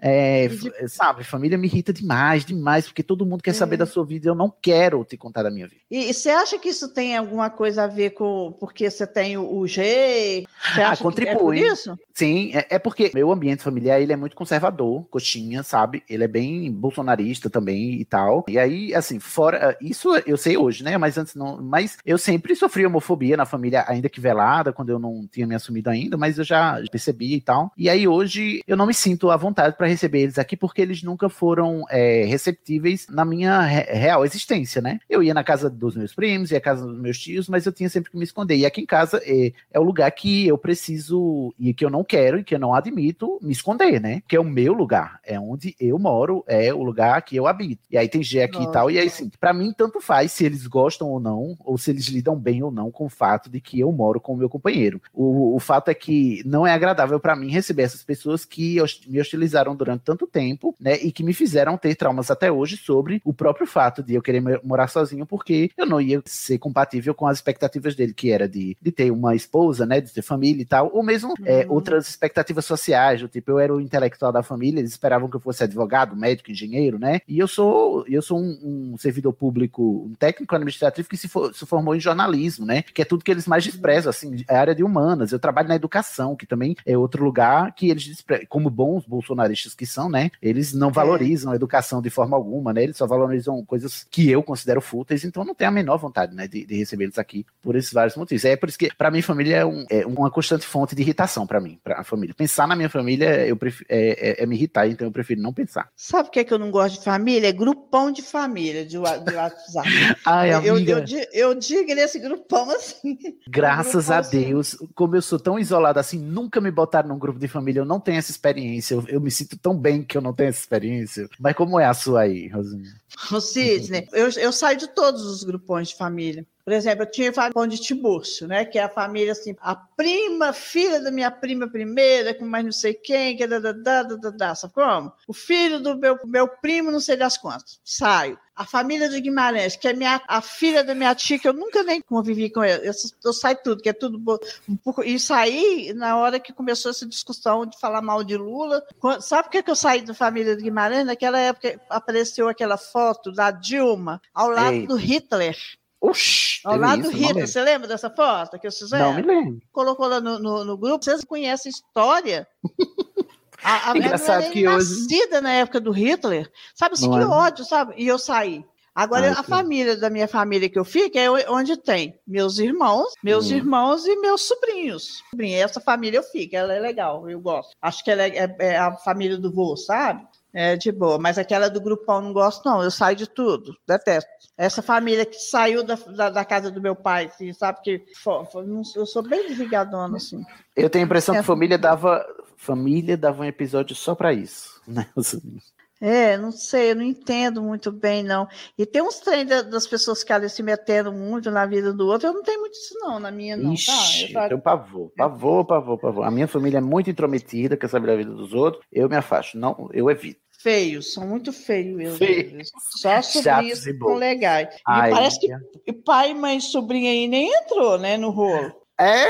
é, é, sabe, família me irrita demais, demais, porque todo mundo quer é. saber da sua vida e eu não quero te contar da minha vida. E, e, você acha que isso tem alguma coisa a ver com porque você tem o, o G? Você ah, contribui. é por isso? Sim, é, é, porque meu ambiente familiar ele é muito conservador, coxinha, sabe? Ele é bem bolsonarista também e tal. E aí, assim, fora isso eu sei hoje, né? Mas antes não. Mas eu sempre sofri homofobia na família, ainda que velada, quando eu não tinha me assumido ainda, mas eu já percebi e tal. E aí hoje eu não me sinto à vontade para receber eles aqui porque eles nunca foram é, receptíveis na minha re real existência, né? Eu ia na casa dos meus primos, ia na casa dos meus tios, mas eu tinha sempre que me esconder. E aqui em casa é, é o lugar que eu preciso e que eu não quero e que eu não admito me esconder, né? Que é o meu lugar, é onde eu moro, é o lugar que eu habito. E aí tem G aqui Nossa. e tal, e aí sim, para mim tanto faz se eles gostam ou não, ou se eles lidam bem ou não com o fato de que eu moro com o meu companheiro. O, o fato é que não é agradável para mim receber receber essas pessoas que me hostilizaram durante tanto tempo, né? E que me fizeram ter traumas até hoje sobre o próprio fato de eu querer mo- morar sozinho, porque eu não ia ser compatível com as expectativas dele, que era de, de ter uma esposa, né? De ter família e tal, ou mesmo é, Uhum. outras expectativas sociais, do tipo, eu era o intelectual da família, eles esperavam que eu fosse advogado, médico, engenheiro, né? E eu sou, eu sou um, um servidor público, um técnico administrativo que se, for- se formou em jornalismo, né? Que é tudo que eles mais desprezam, assim, é a área de humanas. Eu trabalho na educação, que também é outro lugar que eles como bons bolsonaristas que são, né? Eles não valorizam a educação de forma alguma, né? Eles só valorizam coisas que eu considero fúteis, então não tenho a menor vontade, né, de, de receber eles aqui por esses vários motivos. É por isso que, pra mim, família é, um- é uma constante fonte de irritação pra mim, pra família. Pensar na minha família eu prefiro, é, é- é me irritar, então eu prefiro não pensar. Sabe o que, é que eu não gosto de família? É grupão de família de, de WhatsApp. Ai, eu, amiga, eu, eu digo nesse grupão assim. graças a grupão, assim. Deus, como eu sou tão isolado assim, nunca me botaram num grupo de família, eu não tenho essa experiência, eu, eu me sinto tão bem que eu não tenho essa experiência. Mas como é a sua aí, Rosinha? O Sidney, eu, eu saio de todos os grupões de família. Por exemplo, eu tinha o grupão de Tiburcio, né? Que é a família assim, a prima, filha da minha prima primeira, com mais não sei quem, que é da, da, da, da, da, sabe como? O filho do meu, meu primo, não sei das quantas. Saio. A família do Guimarães, que é minha, a filha da minha tia, que eu nunca nem convivi com ela. Eu, eu saio tudo, que é tudo. bo- pouco- E saí na hora que começou essa discussão de falar mal de Lula. Sabe por que eu saí da família do Guimarães? Naquela época apareceu aquela foto da Dilma ao lado Eita. do Hitler. Oxi, Ao lado do lembro. Você lembra dessa foto que eu fizeram? Não me lembro. Colocou lá no, no, no grupo. Vocês conhecem a história? A, a Engraçado que hoje- nascida na época do Hitler. Sabe assim, Não que é? ódio, sabe? E eu saí. Agora, Ai, a que- família da minha família que eu fico é onde tem meus irmãos, meus Hum. irmãos e meus sobrinhos. Essa família eu fico, ela é legal, eu gosto. Acho que ela é, é- é a família do vô, sabe? É de boa, mas aquela do grupão não gosto, não. Eu saio de tudo, detesto. Essa família que saiu da, da, da casa do meu pai, assim, sabe? Que eu sou bem desligadona, assim. Eu tenho a impressão É. que família dava. Família dava um episódio só pra isso. Né? É, não sei, eu não entendo muito bem, não. E tem uns trem da- das pessoas que ali se metendo muito na vida do outro, eu não tenho muito isso, não, na minha, não, tá? Ixi, Eu eu só- tenho pavor, pavor, pavor, pavor. A minha família é muito intrometida, quer saber da vida dos outros. Eu me afasto, não, eu evito. Feios, são muito feios mesmo. Feios. Só sobrinhos são legais. E Ai, parece que pai, mãe e sobrinha aí nem entrou, né, no rolo. É.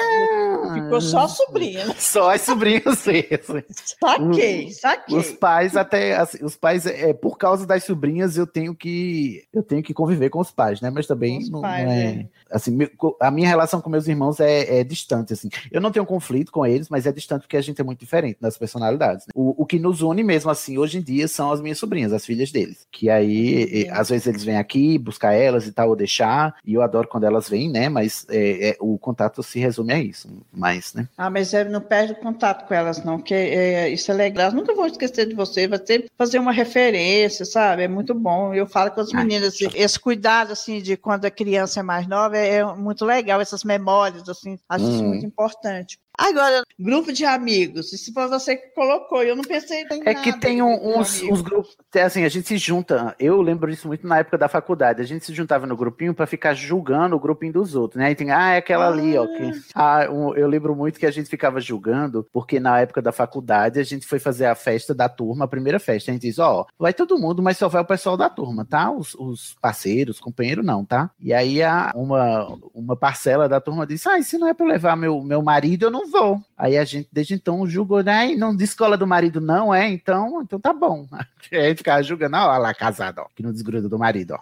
Ficou só a sobrinha. Só as sobrinhas mesmo. Saquei, saquei. Os pais até assim, os pais é por causa das sobrinhas eu tenho que eu tenho que conviver com os pais, né? Mas também não, pais, não é, é. assim, a minha relação com meus irmãos é, é distante assim. Eu não tenho conflito com eles, mas é distante porque a gente é muito diferente nas personalidades. né? O, o que nos une mesmo assim hoje em dia são as minhas sobrinhas, as filhas deles, que aí eh, às vezes eles vêm aqui buscar elas e tal ou deixar, e eu adoro quando elas vêm, né? Mas é, é, o contato se resume a isso, mas, né? Ah, mas é, não perde o contato com elas, não, que é, isso é legal. Elas nunca vão esquecer de você, vai sempre fazer uma referência, sabe? É muito bom. Eu falo com as Ai, meninas, assim, esse cuidado, assim, de quando a criança é mais nova é, é muito legal, essas memórias, assim, acho isso Uhum. muito importante. Agora, grupo de amigos, isso foi você que colocou, eu não pensei em É que tem um- uns, uns grupos, assim, a gente se junta. Eu lembro disso muito na época da faculdade. A gente se juntava no grupinho pra ficar julgando o grupinho dos outros, né? Aí tem, ah, é aquela ali, ó. Que, ah, um- eu lembro muito que a gente ficava julgando, porque na época da faculdade a gente foi fazer a festa da turma, a primeira festa. A gente diz, ó, vai todo mundo, mas só vai o pessoal da turma, tá? Os, os parceiros, companheiros, não, tá? E aí a, uma, uma parcela da turma disse, ah, se não é pra levar meu, meu marido, eu não vou. Aí a gente, desde então, julgou, né? "Ai, Não descola do marido, não, é? Então, então tá bom. Aí a gente ficava julgando, ó, lá, casado, ó, que não desgruda do marido, ó.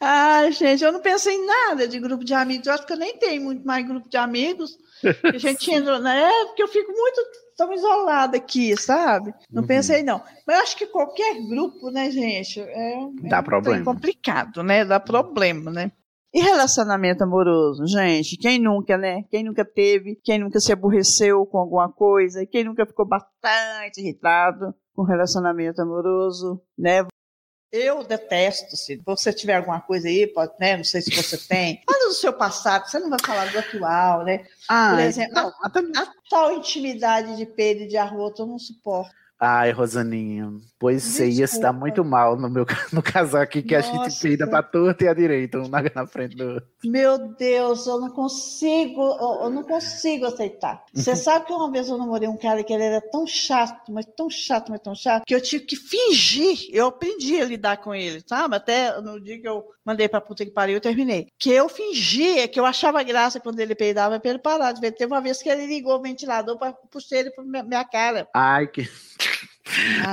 Ai, gente, eu não pensei em nada de grupo de amigos. Eu acho que eu nem tenho muito mais grupo de amigos. A gente entra, né? É, porque eu fico muito tão isolada aqui, sabe? Não Uhum. pensei, não. Mas eu acho que qualquer grupo, né, gente, é, Dá é um problema. complicado, né? Dá problema, né? E relacionamento amoroso, gente? Quem nunca, né? Quem nunca teve? Quem nunca se aborreceu com alguma coisa? Quem nunca ficou bastante irritado com relacionamento amoroso, né? Eu detesto, se você tiver alguma coisa aí, pode, né? Não sei se você tem. Fala do seu passado, você não vai falar do atual, né? Ah, Por exemplo, não, até- A tal intimidade de peido e de arroto eu não suporto. Ai, Rosaninha, pois você ia se dar muito mal no meu no casal aqui que a gente Nossa. peida pra torta e a direita, um na, na frente do. Meu Deus, eu não consigo, eu, eu não consigo aceitar. Você sabe que uma vez eu namorei um cara que ele era tão chato, mas tão chato, mas tão chato, que eu tive que fingir. Eu aprendi a lidar com ele, sabe? Até no dia que eu mandei pra puta que pariu, eu terminei. Que eu fingia que eu achava graça quando ele peidava pra ele parar de ver. Teve uma vez que ele ligou o ventilador pra puxar ele pra minha, minha cara. Ai, que.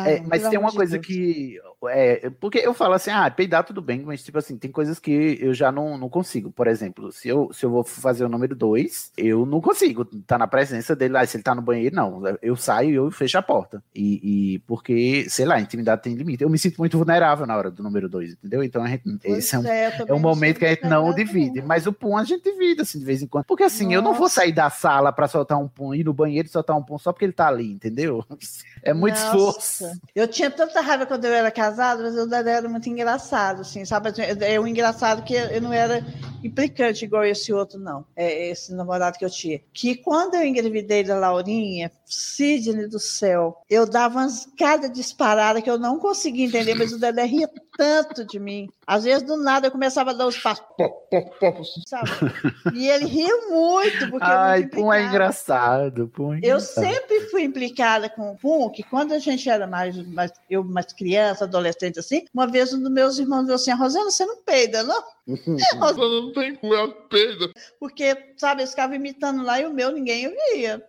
É, mas tem uma coisa Deus. que. É, porque eu falo assim, ah, peidar tudo bem, mas tipo assim, tem coisas que eu já não, não consigo. Por exemplo, se eu, se eu vou fazer o número dois, eu não consigo estar na presença dele. Ah, se ele tá no banheiro, não. Eu saio e eu fecho a porta. E, e porque, sei lá, intimidade tem limite. Eu me sinto muito vulnerável na hora do número dois, entendeu? Então a gente, Pois esse é um, é, é um momento que a gente não divide. Mas o pum a gente divide, assim, de vez em quando. Porque assim, eu não vou Nossa. sair da sala pra soltar um pum, ir no banheiro e soltar um pum só porque ele tá ali, entendeu? É muito Nossa. esforço. Eu tinha tanta raiva quando eu era casado, mas eu era muito engraçado, assim, sabe? É um engraçado que eu não era implicante igual esse outro, não. É esse namorado que eu tinha. Que quando eu engravidei da Laurinha, Sidney do céu, eu dava umas cada disparada que eu não conseguia entender, mas o Dedé ria tanto de mim. Às vezes, do nada, eu começava a dar os passos, sabe? E ele ria muito, porque eu Ai, muito pum é engraçado. Pum é Eu engraçado. sempre fui implicada com o Pum, que quando a gente era mais, mais eu mais criança, adolescente assim, uma vez um dos meus irmãos falou assim, Rosana, você não peida, não? Mas não tem como, ela peida. Porque, sabe, eles ficavam imitando lá e o meu ninguém via.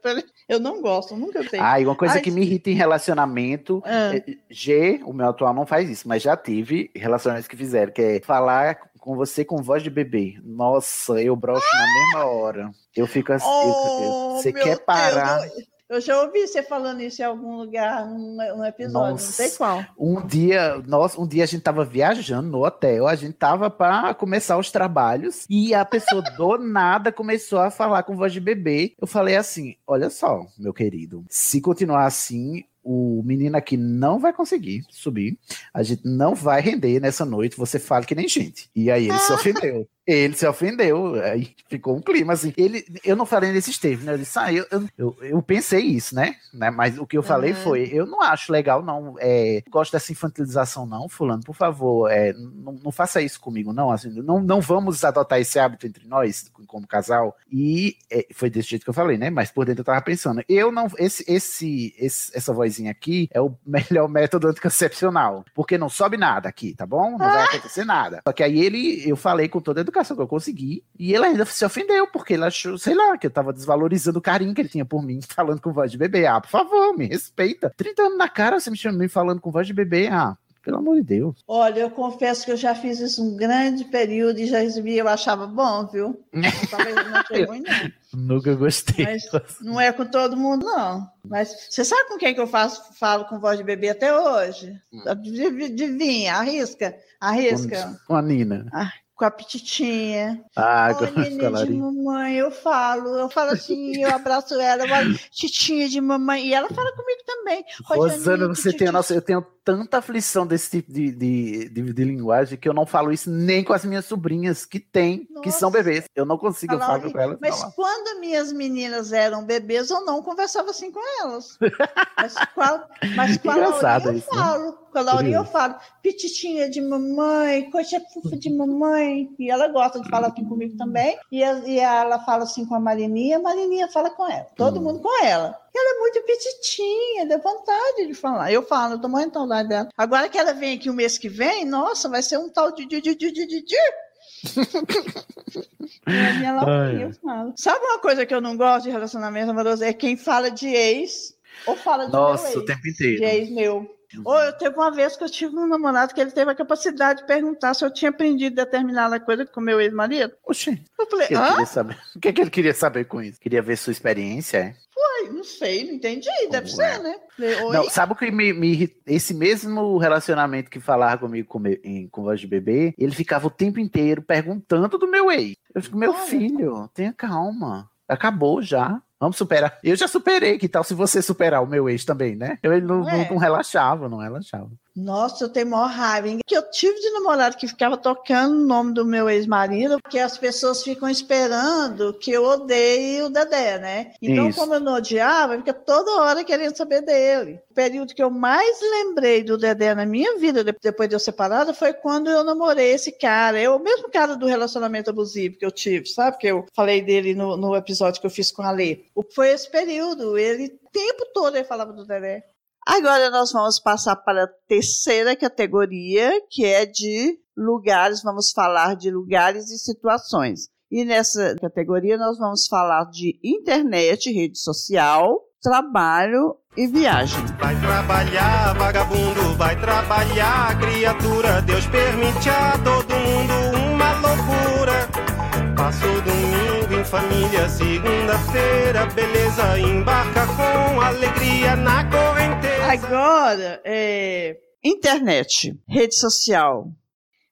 Eu não gosto, nunca sei. Ah, e uma coisa Ai, que me irrita em relacionamento. Ah. é- G, o meu atual não faz isso, mas já tive relacionamentos que fizeram, que é falar com você com voz de bebê. Nossa, eu broxo na mesma hora. Eu fico assim. eu- Oh, você quer Deus, parar? eu- Eu já ouvi você falando isso em algum lugar, num, num episódio, não sei Nossa. qual. Um dia, nós, um dia a gente tava viajando no hotel, a gente tava para começar os trabalhos e a pessoa do nada começou a falar com voz de bebê. Eu falei assim: "Olha só, meu querido, se continuar assim, o menino aqui não vai conseguir subir. A gente não vai render nessa noite. Você fala que nem gente." E aí ele se ofendeu. Ele se ofendeu, aí ficou um clima assim. Ele, eu não falei nesses termos, né? Eu disse, ah, eu, eu, eu, pensei isso, né? né? Mas o que eu falei Uhum. foi, eu não acho legal, não. É, gosto dessa infantilização, não, fulano. Por favor, é, não, não faça isso comigo, não. Assim, não, não vamos adotar esse hábito entre nós, como casal. E é, foi desse jeito que eu falei, né? Mas por dentro eu tava pensando, eu não. Esse, esse, esse- essa vozinha aqui é o melhor método anticoncepcional. Porque não sobe nada aqui, tá bom? Não vai acontecer nada. Só que aí ele, eu falei com toda a educação que eu consegui, e ele ainda se ofendeu, porque ele achou, sei lá, que eu tava desvalorizando o carinho que ele tinha por mim, falando com voz de bebê. Ah, por favor, me respeita. 30 anos na cara, você me chama me falando com voz de bebê. Ah, pelo amor de Deus. Olha, eu confesso que eu já fiz isso um grande período e já recebi, eu achava bom, viu? Talvez não achei ruim, não. Nunca gostei. Mas não é com todo mundo, não. Mas você sabe com quem que eu faço, falo com voz de bebê até hoje? Adiv- Adivinha, arrisca, arrisca. Com a Nina. Com a Pititinha. Ah, a neném de mamãe, eu falo, eu falo assim, eu abraço ela, eu falo, titinha de mamãe, e ela fala comigo também. Rosana, você tem a nossa. Eu tenho tanta aflição desse tipo de, de, de, de linguagem que eu não falo isso nem com as minhas sobrinhas que têm, que são Nossa. bebês. Eu não consigo, eu Falar falo com elas. Mas não. quando minhas meninas eram bebês, eu não conversava assim com elas. Mas a, mas a Engraçado eu isso, né? Com a Laurinha eu falo, pititinha de mamãe, coxa fofa de mamãe. E ela gosta de falar assim comigo também. E, a- e ela fala assim com a Marininha, a Marininha fala com ela. Todo Hum. mundo com ela. E ela é muito petitinha, dá vontade de falar. Eu falo, eu tô morrendo de saudade dela. Agora que ela vem aqui o mês que vem, nossa, vai ser um tal de... de, de, de, de, de, de. É a minha Laurinha, eu falo. Sabe uma coisa que eu não gosto de relacionamento amoroso? É quem fala de ex ou fala de Nossa, meu o ex. tempo inteiro. De ex meu. Ou eu teve uma vez que eu tive um namorado que ele teve a capacidade de perguntar se eu tinha aprendido determinada coisa com meu ex-marido. Oxê, Eu o falei, que ele hã? queria saber? O que, que ele queria saber com isso? Queria ver sua experiência, é? Não sei, não entendi, deve ser, é? né? Oi? Não, sabe o que me, me Esse mesmo relacionamento que falava comigo com, me- em, com voz de bebê, ele ficava o tempo inteiro perguntando do meu ex. Eu fico, meu Olha. filho, tenha calma. Acabou já. Vamos superar. Eu já superei, que tal se você superar o meu ex também, né? Eu, ele não, é? não- não relaxava, não relaxava. Nossa, eu tenho maior raiva. Que eu tive de namorado que ficava tocando o nome do meu ex-marido, porque as pessoas ficam esperando que eu odeie o Dedé, né? Então, Isso. como eu não odiava, fica toda hora querendo saber dele. O período que eu mais lembrei do Dedé na minha vida, de- depois de eu separada, foi quando eu namorei esse cara. Eu, o mesmo cara do relacionamento abusivo que eu tive, sabe? Que eu falei dele no, no episódio que eu fiz com a Lê. Foi esse período. Ele, o tempo todo, ele falava do Dedé. Agora nós vamos passar para a terceira categoria, que é de lugares. Vamos falar de lugares e situações. E nessa categoria nós vamos falar de internet, rede social, trabalho e viagem. Vai trabalhar, vagabundo, vai trabalhar, criatura. Deus permite a todo mundo uma loucura. Passou domingo em família, segunda-feira, beleza. Embarca com alegria na correnteza. Agora, é, internet, rede social.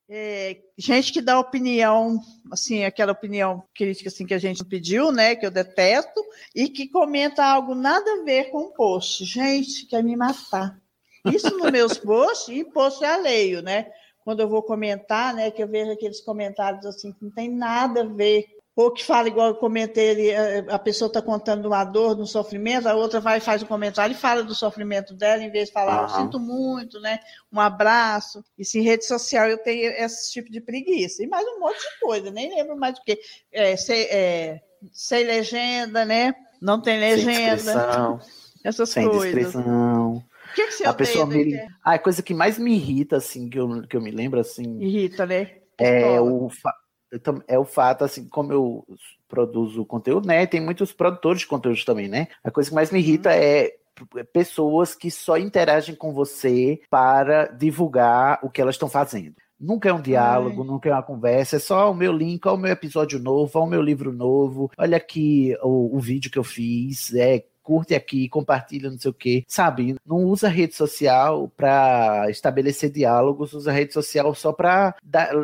É, gente que dá opinião, assim, aquela opinião crítica assim, que a gente pediu, né? Que eu detesto, e que comenta algo nada a ver com o post. Gente, quer me matar. Isso nos meus posts, e post é alheio, né? Quando eu vou comentar, né? Que eu vejo aqueles comentários assim que não tem nada a ver ou que fala igual eu comentei, ele, eh, a pessoa está contando uma dor, um sofrimento, a outra vai e faz um comentário e fala do sofrimento dela, em vez de falar, eu Aham. sinto muito, né? Um abraço. E se em rede social eu tenho esse tipo de preguiça. E mais um monte de coisa, nem lembro mais do que. É, sem, é, sem legenda, né? Não tem Sem legenda, descrição, essas sem coisas. descrição. O que, que você A pessoa me... Ah, a coisa que mais me irrita, assim, que eu, que eu me lembro, assim, Irrita, né? é o, fa- eu é o fato, assim, como eu produzo conteúdo, né? Tem muitos produtores de conteúdo também, né? A coisa que mais me irrita é p- pessoas que só interagem com você para divulgar o que elas estão fazendo. Nunca é um diálogo, nunca é uma conversa, é só o meu link, ó, o meu episódio novo, ó, o meu livro novo, olha aqui o, o vídeo que eu fiz, é, curte aqui, compartilha, não sei o quê, sabe? Não usa rede social para estabelecer diálogos, usa rede social só para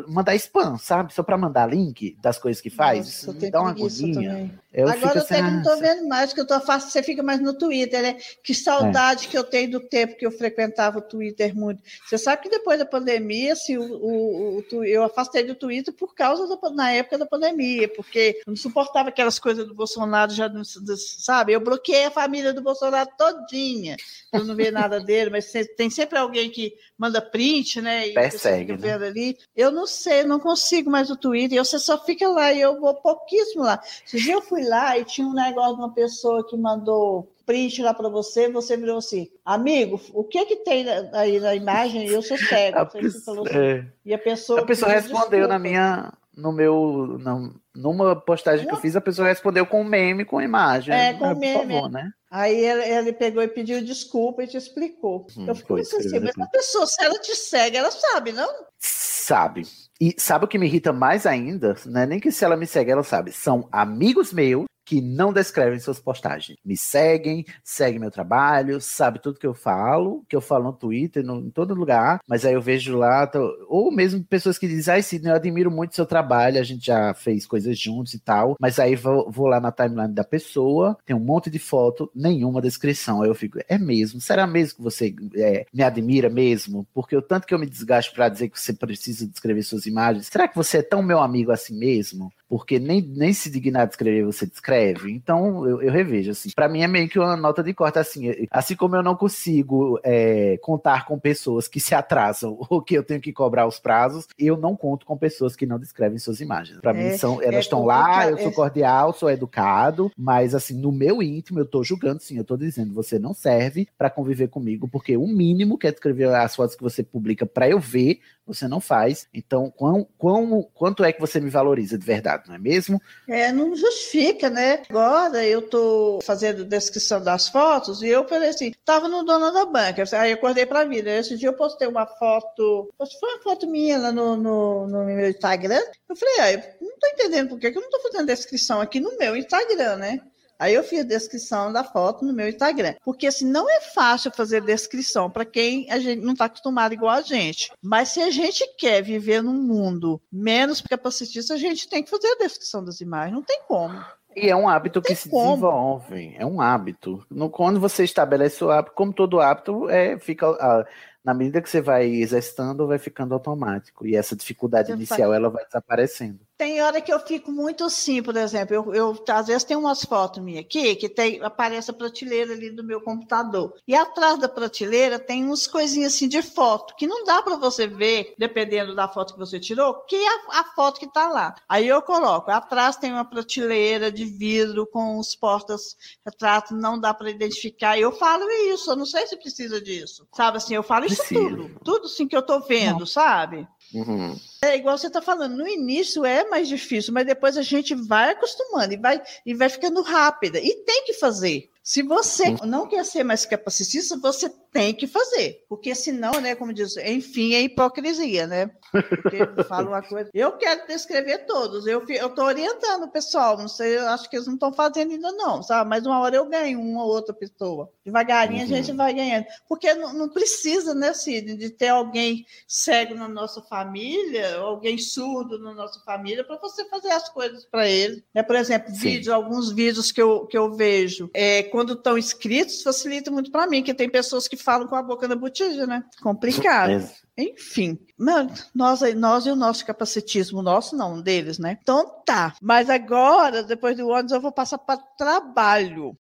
mandar spam, sabe? Só para mandar link das coisas que faz. Nossa, Isso me dá uma agonia. Eu Agora eu até que não tô "Ah, vendo mais, que eu tô afastado, você fica mais no Twitter, né? Que saudade que eu tenho do tempo que eu frequentava o Twitter muito. Você sabe que depois da pandemia, assim, o, o- o eu afastei do Twitter por causa da na época da pandemia, porque eu não suportava aquelas coisas do Bolsonaro, já não- sabe? Eu bloqueei a família do Bolsonaro todinha. Eu não vejo nada dele, mas se- tem sempre alguém que manda print, né? E Persegue, né? vendo ali. Eu não sei, não consigo mais o Twitter, e você só fica lá e eu vou pouquíssimo lá. Dias eu fui lá e tinha um negócio de uma pessoa que mandou print lá para você, você virou assim, amigo, o que que tem na- aí na imagem? Eu sou cego. A pessoa, assim. E a pessoa, a pessoa respondeu na desculpa. minha. No meu. na- numa postagem que eu fiz, a pessoa respondeu com um meme, com imagem. É, com Ah, meme, favor, né? Aí ele, ele pegou e pediu desculpa e te explicou. Hum, eu fico pensando assim, mas a pessoa, se ela te segue, ela sabe, não? Sabe. E sabe o que me irrita mais ainda? Não é nem que se ela me segue, ela sabe. São amigos meus que não descrevem suas postagens. Me seguem, seguem meu trabalho, sabe tudo que eu falo, que eu falo no Twitter, no- em todo lugar, mas aí eu vejo lá, tô- ou mesmo pessoas que dizem, ai, Sidney, eu admiro muito seu trabalho, a gente já fez coisas juntos e tal, mas aí vou, vou lá na timeline da pessoa, tem um monte de foto, nenhuma descrição. Aí eu fico, é mesmo? Será mesmo que você é, me admira mesmo? Porque o tanto que eu me desgasto para dizer que você precisa descrever suas imagens, será que você é tão meu amigo assim mesmo? Porque nem, nem se dignar de escrever, você descreve. Então, eu, eu revejo, assim. Pra mim é meio que uma nota de corte, assim. Assim como eu não consigo é, contar com pessoas que se atrasam ou que eu tenho que cobrar os prazos, eu não conto com pessoas que não descrevem suas imagens. Pra É, mim, são, é elas estão lá, eu sou é. cordial, sou educado, mas, assim, no meu íntimo, eu tô julgando, sim. Eu tô dizendo, você não serve pra conviver comigo, porque o mínimo que é descrever as fotos que você publica pra eu ver, você não faz. Então, quão, quão, quanto é que você me valoriza de verdade, não é mesmo? É, não justifica, né? Agora eu tô fazendo descrição das fotos e eu falei assim, tava no dono da banca, aí eu acordei pra vida. Esse dia eu postei uma foto, foi uma foto minha lá no, no, no meu Instagram. Eu falei, ah, eu não tô entendendo por que eu não tô fazendo descrição aqui no meu Instagram, né? Aí eu fiz a descrição da foto no meu Instagram. Porque assim, não é fácil fazer descrição para quem a gente não está acostumado igual a gente. Mas se a gente quer viver num mundo menos capacitista, a gente tem que fazer a descrição das imagens. Não tem como. E é um hábito que se como. desenvolve, é um hábito. No, quando você estabelece o hábito, como todo hábito, é, fica, ah, na medida que você vai exercitando, vai ficando automático. E essa dificuldade Você inicial, ela vai desaparecendo. Tem hora que eu fico muito assim, por exemplo, eu, eu às vezes tem umas fotos minhas aqui que tem, aparece a prateleira ali do meu computador. E atrás da prateleira tem uns coisinhas assim de foto, que não dá para você ver, dependendo da foto que você tirou, que é a, a foto que está lá. Aí eu coloco, atrás tem uma prateleira de vidro com os portas-retratos, não dá para identificar. Eu falo isso, eu não sei se precisa disso. Sabe assim, eu falo isso Precisa. tudo. Tudo assim que eu tô vendo, sabe? Uhum. É igual você está falando, no início é mais difícil, mas depois a gente vai acostumando e vai, e vai ficando rápida. E tem que fazer. Se você não quer ser mais capacitista, você tem que fazer. Porque senão, né, como diz, enfim, é hipocrisia, né? Porque fala uma coisa. Eu quero descrever todos. Eu estou orientando o pessoal. Não sei, eu acho que eles não estão fazendo ainda, não, sabe? Mas uma hora eu ganho uma ou outra pessoa. Devagarinho Uhum. a gente vai ganhando. Porque não, não precisa, né, Cid, de ter alguém cego na nossa família, alguém surdo na nossa família, para você fazer as coisas para ele. Né? Por exemplo, Sim. vídeos, alguns vídeos que eu, que eu vejo, é, quando estão escritos, facilita muito para mim, que tem pessoas que falam com a boca na botija, né? Complicado. É, Enfim, mano, nós, nós e o nosso capacitismo, nosso não, deles, né? Então tá. Mas agora, depois do ônibus, eu vou passar para trabalho.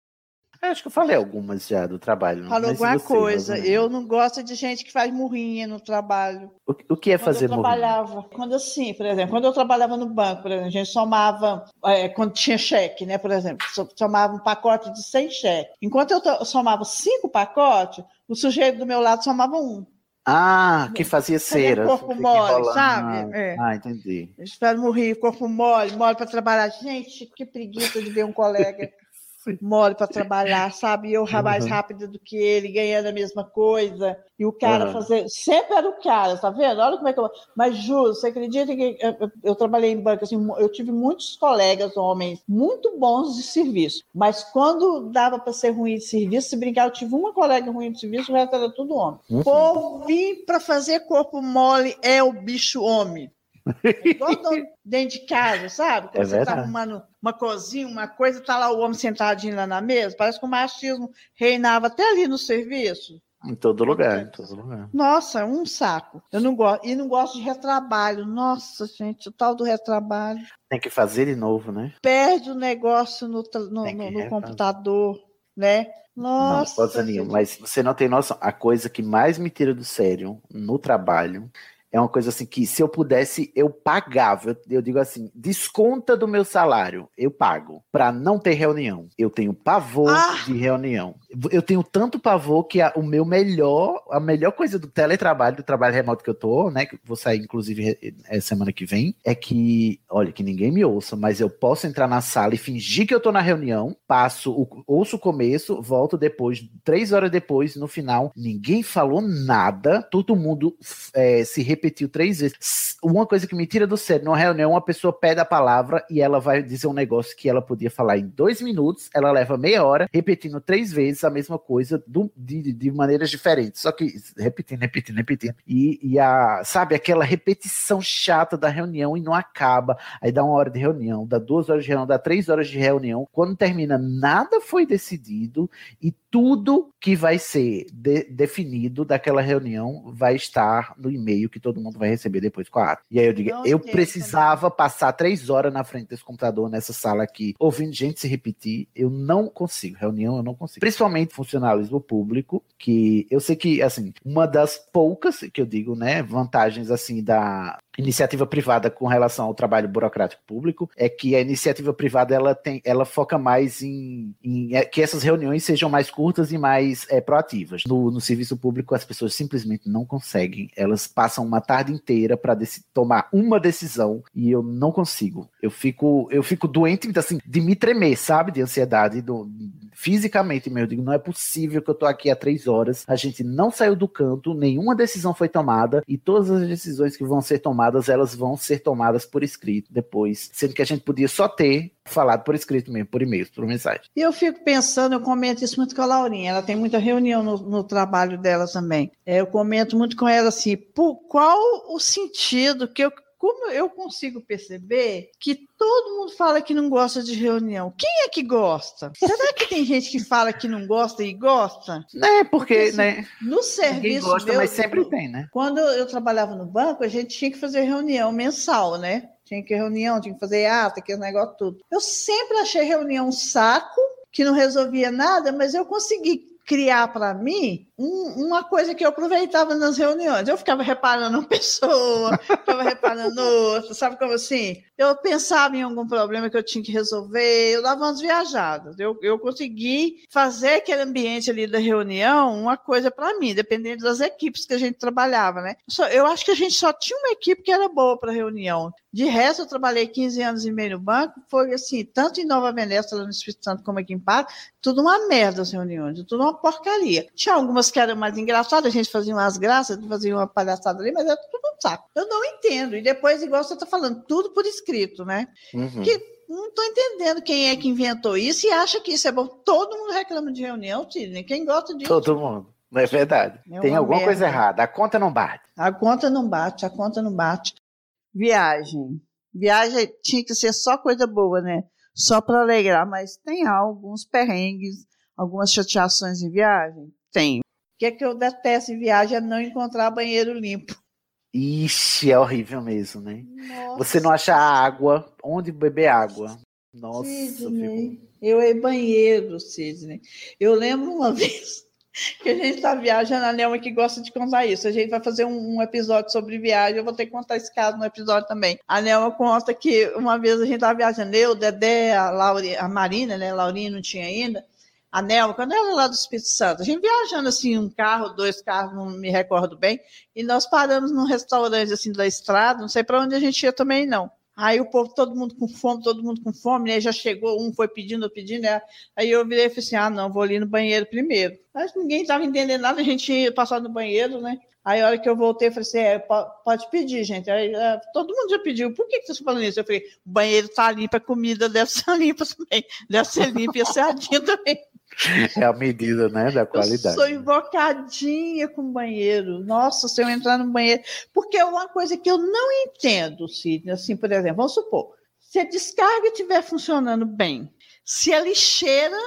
Eu acho que eu falei algumas já do trabalho. Falou alguma coisa. Eu não gosto de gente que faz murrinha no trabalho. O, o que é Quando fazer eu morrer? trabalhava, quando assim, por exemplo, quando eu trabalhava no banco, por exemplo, a gente somava, é, quando tinha cheque, né, por exemplo, so- somava um pacote de 100 cheques. Enquanto eu somava cinco pacotes, o sujeito do meu lado somava um. Ah, que fazia cera. corpo fica mole, sabe? É. Ah, entendi. Eles ficaram morrer, corpo mole, mole para trabalhar. Gente, que preguiça de ver um colega mole para trabalhar, sabe? Eu mais Uhum. rápido do que ele, ganhando a mesma coisa. E o cara Uhum. fazer. Sempre era o cara, tá vendo? Olha como é que eu. Mas, Ju, você acredita que eu, eu- eu trabalhei em banco, assim, eu tive muitos colegas homens muito bons de serviço. Mas quando dava para ser ruim de serviço, se brincar, eu tive uma colega ruim de serviço, o resto era tudo homem. Uhum. Por vir para fazer corpo mole é o bicho homem. É Igual dentro de casa, sabe? Quando É você está arrumando uma cozinha, uma coisa, tá lá o homem sentadinho lá na mesa. Parece que o machismo reinava até ali no serviço. Em todo lugar, em todo lugar. Nossa, é um saco. Eu não gosto. E não gosto de retrabalho. Nossa, gente, o tal do retrabalho. Tem que fazer de novo, né? Perde o negócio no, no, no- no computador, né? Não, Nossa. coisa nenhuma. gente. Mas você não tem noção. A coisa que mais me tira do sério no trabalho é uma coisa assim que se eu pudesse, eu pagava. Eu, digo assim, desconta do meu salário, eu pago. Pra não ter reunião. Eu tenho pavor Ah! de reunião. Eu tenho tanto pavor que a- o meu melhor, a melhor coisa do teletrabalho, do trabalho remoto que eu tô, né? Que vou sair, inclusive, é, semana que vem, é que, olha, que ninguém me ouça, mas eu posso entrar na sala e fingir que eu tô na reunião, passo, o, ouço o começo, volto depois, três horas depois, no final, ninguém falou nada, todo mundo é, se repetiu três vezes. Uma coisa que me tira do sério, numa reunião, uma pessoa pede a palavra e ela vai dizer um negócio que ela podia falar em dois minutos, ela leva meia hora, repetindo três vezes a mesma coisa do- de, de maneiras diferentes, só que repetindo, repetindo, repetindo. E, e a, sabe, aquela repetição chata da reunião e não acaba. Aí dá uma hora de reunião, dá duas horas de reunião, dá três horas de reunião. Quando termina, nada foi decidido e tudo que vai ser de- definido daquela reunião vai estar no e-mail que todo mundo vai receber depois ata. E aí eu digo, eu entendo precisava passar três horas na frente desse computador, nessa sala aqui, ouvindo gente se repetir. Eu não consigo. Reunião eu não consigo. Principalmente funcionalismo público, que eu sei que, assim, uma das poucas, que eu digo, né, vantagens, assim, da iniciativa privada com relação ao trabalho burocrático público é que a iniciativa privada ela tem ela foca mais em, em- é, que essas reuniões sejam mais curtas e mais é, proativas. No, no serviço público as pessoas simplesmente não conseguem. Elas passam uma tarde inteira para tomar uma decisão e eu não consigo. Eu fico eu fico doente assim de me tremer sabe? De ansiedade do, fisicamente mesmo. Eu digo não é possível que eu tô aqui há três horas a gente não saiu do canto nenhuma decisão foi tomada e todas as decisões que vão ser tomadas elas vão ser tomadas por escrito depois, sendo que a gente podia só ter falado por escrito mesmo, por e-mail, por mensagem. E eu fico pensando, eu comento isso muito com a Laurinha, ela tem muita reunião no, no trabalho dela também. É, eu comento muito com ela assim, por qual o sentido que eu como eu consigo perceber que todo mundo fala que não gosta de reunião. Quem é que gosta? Será que tem gente que fala que não gosta e gosta? Né, porque, Porque, assim, né? No serviço gosta, meu, mas sempre tem, né? quando eu trabalhava no banco, a gente tinha que fazer reunião mensal, né? Tinha que reunião, tinha que fazer ata, aquele negócio tudo. Eu sempre achei reunião um saco, que não resolvia nada, mas eu consegui criar para mim um- uma coisa que eu aproveitava nas reuniões. Eu ficava reparando uma pessoa, ficava reparando outra, sabe como assim? Eu pensava em algum problema que eu tinha que resolver, eu dava umas viajadas. Eu, eu consegui fazer aquele ambiente ali da reunião uma coisa para mim, dependendo das equipes que a gente trabalhava, né? Eu acho que a gente só tinha uma equipe que era boa para reunião. De resto, eu trabalhei 15 anos e meio no banco, foi assim, tanto em Nova Venécia, lá no Espírito Santo, como aqui em Paz, tudo uma merda as reuniões, tudo uma porcaria. Tinha algumas que eram mais engraçadas, a gente fazia umas graças, fazia uma palhaçada ali, mas era tudo um saco. Eu não entendo. E depois, igual você está falando, tudo por escrito, né? Uhum. Que- Não estou entendendo quem é que inventou isso e acha que isso é bom. Todo mundo reclama de reunião, Sidney. Quem gosta disso? Todo mundo. Não é verdade. É Tem uma alguma coisa merda. errada. A conta não bate. A conta não bate, a conta não bate. Viagem. Viagem tinha que ser só coisa boa, né? Só para alegrar, mas tem alguns perrengues, algumas chateações em viagem? Tem. Que é que eu detesto em viagem é não encontrar banheiro limpo. Ixi, é horrível mesmo, né? Nossa, Você não acha água, onde beber água. Nossa, Sidney. fico- Eu em banheiro, Sidney. Eu lembro uma vez que a gente está viajando, a Nelma que gosta de contar isso. A gente vai fazer um, um episódio sobre viagem, eu vou ter que contar esse caso no episódio também. A Nelma conta que uma vez a gente estava viajando, eu, Dedé, a, Lauri, a Marina, né? A Laurinha não tinha ainda. A Nelma, quando ela lá do Espírito Santo, a gente viajando assim, um carro, dois carros, não me recordo bem, e nós paramos num restaurante assim da estrada, não sei para onde a gente ia também, não. Aí o povo, todo mundo com fome, todo mundo com fome, né? Já chegou, um foi pedindo, pedindo, né? Aí eu virei e falei assim: ah, não, vou ali no banheiro primeiro. Mas ninguém estava entendendo nada, a gente ia passar no banheiro, né? Aí a hora que eu voltei, eu falei assim: é, po- pode pedir, gente. Aí ah, todo mundo já pediu, por que, que você está falando isso? Eu falei: o banheiro está limpo, a comida deve ser limpa também, deve ser limpa e assadinha também. É a medida, né, da Eu qualidade. sou invocadinha com banheiro. Nossa, se eu entrar no banheiro. Porque é uma coisa que eu não entendo, Sidney. Assim, por exemplo, vamos supor, se a descarga estiver funcionando bem, se a lixeira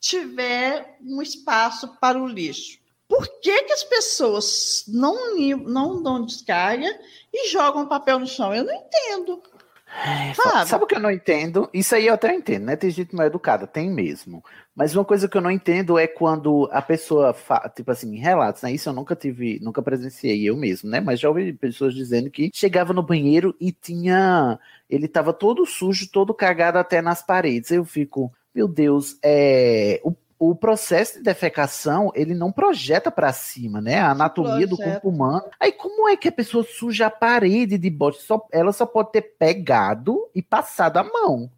tiver um espaço para o lixo, por que, que as pessoas não, não dão descarga e jogam papel no chão? Eu não entendo. É, Sabe? Sabe o que eu não entendo? Isso aí eu até entendo, né? Tem gente mal educada, tem mesmo. Mas uma coisa que eu não entendo é quando a pessoa, fa... tipo assim, em relatos, né? Isso eu nunca tive, nunca presenciei eu mesmo, né? Mas já ouvi pessoas dizendo que chegava no banheiro e tinha. Ele tava todo sujo, todo cagado até nas paredes. Eu fico, meu Deus, é. O, o processo de defecação, ele não projeta para cima, né? A anatomia do corpo humano. Aí como é que a pessoa suja a parede de bosta? Só, ela só pode ter pegado e passado a mão.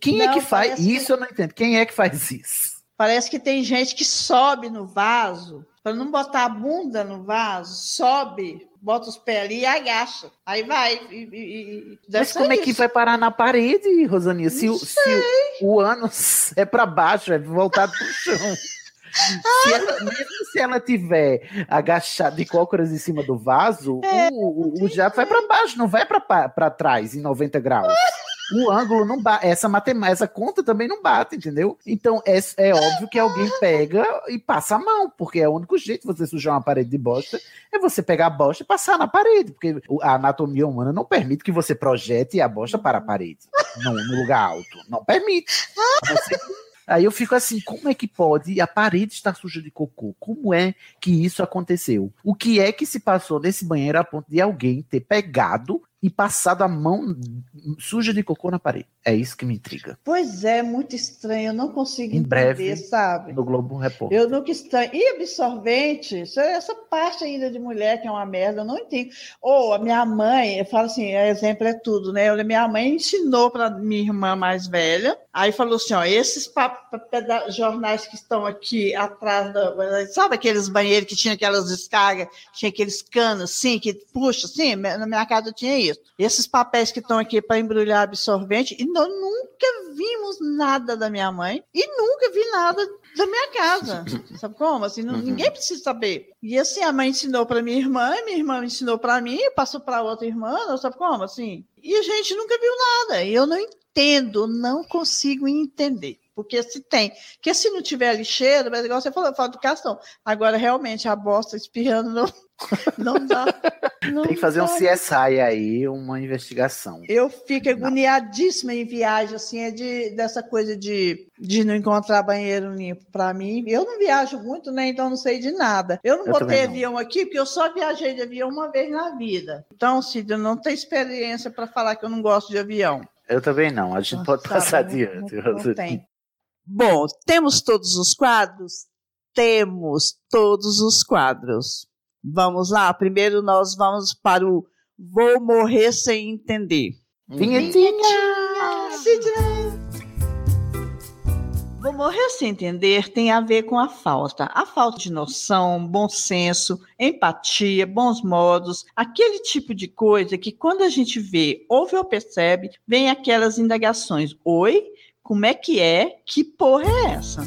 Quem é Não, que faz que- isso? Eu não entendo. Quem é que faz isso? Parece que tem gente que sobe no vaso, para não botar a bunda no vaso, sobe, bota os pés ali e agacha. Aí vai. E, e- e- Mas como é que isso. vai parar na parede, Rosaninha? Se, o- se o, o ânus é para baixo, é voltado pro chão. Se ela- mesmo se ela tiver agachada de cócoras em cima do vaso, É, o, o, o jato vai para baixo, não vai para trás em 90 graus. O ângulo não bate, essa matemática, essa conta também não bate, entendeu? Então é, é óbvio que alguém pega e passa a mão, porque é o único jeito de você sujar uma parede de bosta é você pegar a bosta e passar na parede, porque a anatomia humana não permite que você projete a bosta para a parede, no, no lugar alto. Não permite. Você- Aí eu fico assim, como é que pode a parede estar suja de cocô? Como é que isso aconteceu? O que é que se passou nesse banheiro a ponto de alguém ter pegado e passado a mão suja de cocô na parede? É isso que me intriga. Pois é, muito estranho. Eu não consigo Em entender, breve, sabe? No Globo Repórter. Eu nunca estranho. E absorvente, isso- essa parte ainda de mulher que é uma merda, eu não entendo. Ou a minha mãe, eu falo assim, exemplo é tudo, né? Eu- Minha mãe ensinou para minha irmã mais velha, aí falou assim: ó, esses jornais que estão aqui atrás da. Sabe aqueles banheiros que tinha aquelas descargas, tinha aqueles canos assim, que puxa assim? Na minha casa tinha isso. Esses papéis que estão aqui para embrulhar absorvente, e nós nunca vimos nada da minha mãe, e nunca vi nada da minha casa. Sabe como? Assim, não, Uhum. ninguém precisa saber. E assim, a mãe ensinou para minha irmã, minha irmã ensinou para mim, passou para outra irmã, não sabe como? Assim. E a gente nunca viu nada. E eu não entendo, não consigo entender. Porque se tem, porque se não tiver lixeira, mas igual você falou, falta educação. Agora, realmente, a bosta espirrando não, não dá. não Tem que fazer um dá. CSI aí, uma investigação. Eu fico agoniadíssima em viagem, assim, é de, dessa coisa de, de não encontrar banheiro limpo. Para mim, eu não viajo muito, né? Então não sei de nada. Eu não Eu botei também não. avião aqui, porque eu só viajei de avião uma vez na vida. Então, Cid, eu não tenho experiência para falar que eu não gosto de avião. Eu também não. A gente pode Sabe, passar não- adiante. não- não tem. Bom, temos todos os quadros? Temos todos os quadros. Vamos lá. Primeiro nós vamos para o Vou Morrer Sem Entender. Vinhetinha! Vou morrer sem entender tem a ver com a falta. A falta de noção, bom senso, empatia, bons modos, aquele tipo de coisa que quando a gente vê, ouve ou percebe, vem aquelas indagações. Oi? Como é que é? Que porra é essa?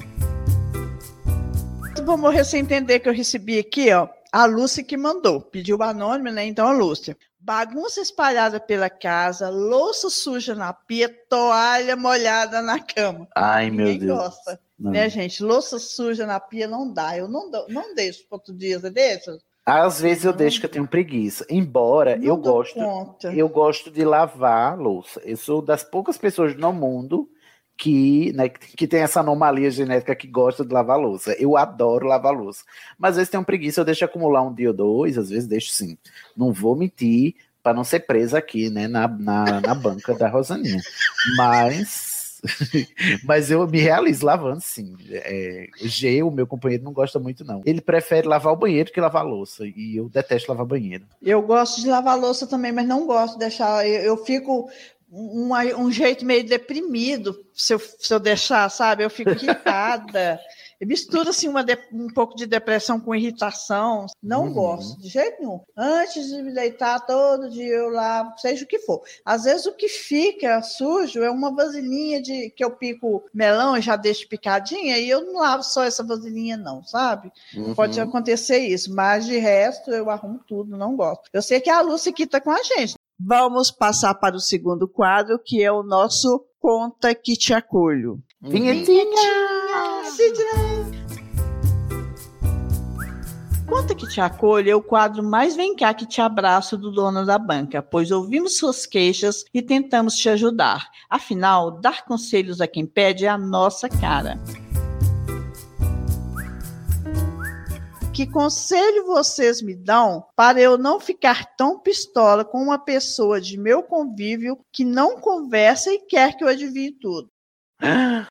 Vou morrer sem entender que eu recebi aqui, ó. A Lúcia que mandou. Pediu anônimo, né? Então, a Lúcia. Bagunça espalhada pela casa, louça suja na pia, toalha molhada na cama. Ai, meu Ninguém Deus. gosta, Não. né, gente? Louça suja na pia não dá. Eu não, dou- não deixo para outro dia, você deixa? Às vezes eu deixo que eu tenho preguiça. Embora Não eu gosto, conta. eu gosto de lavar a louça. Eu sou das poucas pessoas no mundo que, né, que tem essa anomalia genética que gosta de lavar louça. Eu adoro lavar louça. Mas às vezes tenho preguiça, eu deixo acumular um dia ou dois, às vezes deixo sim. Não vou mentir para não ser presa aqui, né, na, na, na banca da Rosaninha. Mas mas eu me realizo lavando, sim. É, G, o meu companheiro, não gosta muito, não. Ele prefere lavar o banheiro que lavar louça. E eu detesto lavar banheiro. Eu gosto de lavar louça também, mas não gosto de deixar. Eu, eu fico um, um jeito meio deprimido se eu, se eu deixar, sabe? Eu fico irritada. Eu misturo assim uma de- um pouco de depressão com irritação. Não Uhum. gosto, de jeito nenhum. Antes de me deitar, todo dia eu lavo, seja o que for. Às vezes o que fica sujo é uma vasilhinha de que eu pico melão e já deixo picadinha, e eu não lavo só essa vasilhinha, não, sabe? Pode Uhum. acontecer isso, mas de resto eu arrumo tudo, não gosto. Eu sei que a Lúcia aqui está com a gente. Vamos passar para o segundo quadro, que é o nosso Conta que te acolho. Vinhetinha! Conta que te acolho é o quadro mais vem cá que te abraço do dono da banca, pois ouvimos suas queixas e tentamos te ajudar. Afinal, dar conselhos a quem pede é a nossa cara. Que conselho vocês me dão para eu não ficar tão pistola com uma pessoa de meu convívio que não conversa e quer que eu adivinhe tudo? Ai,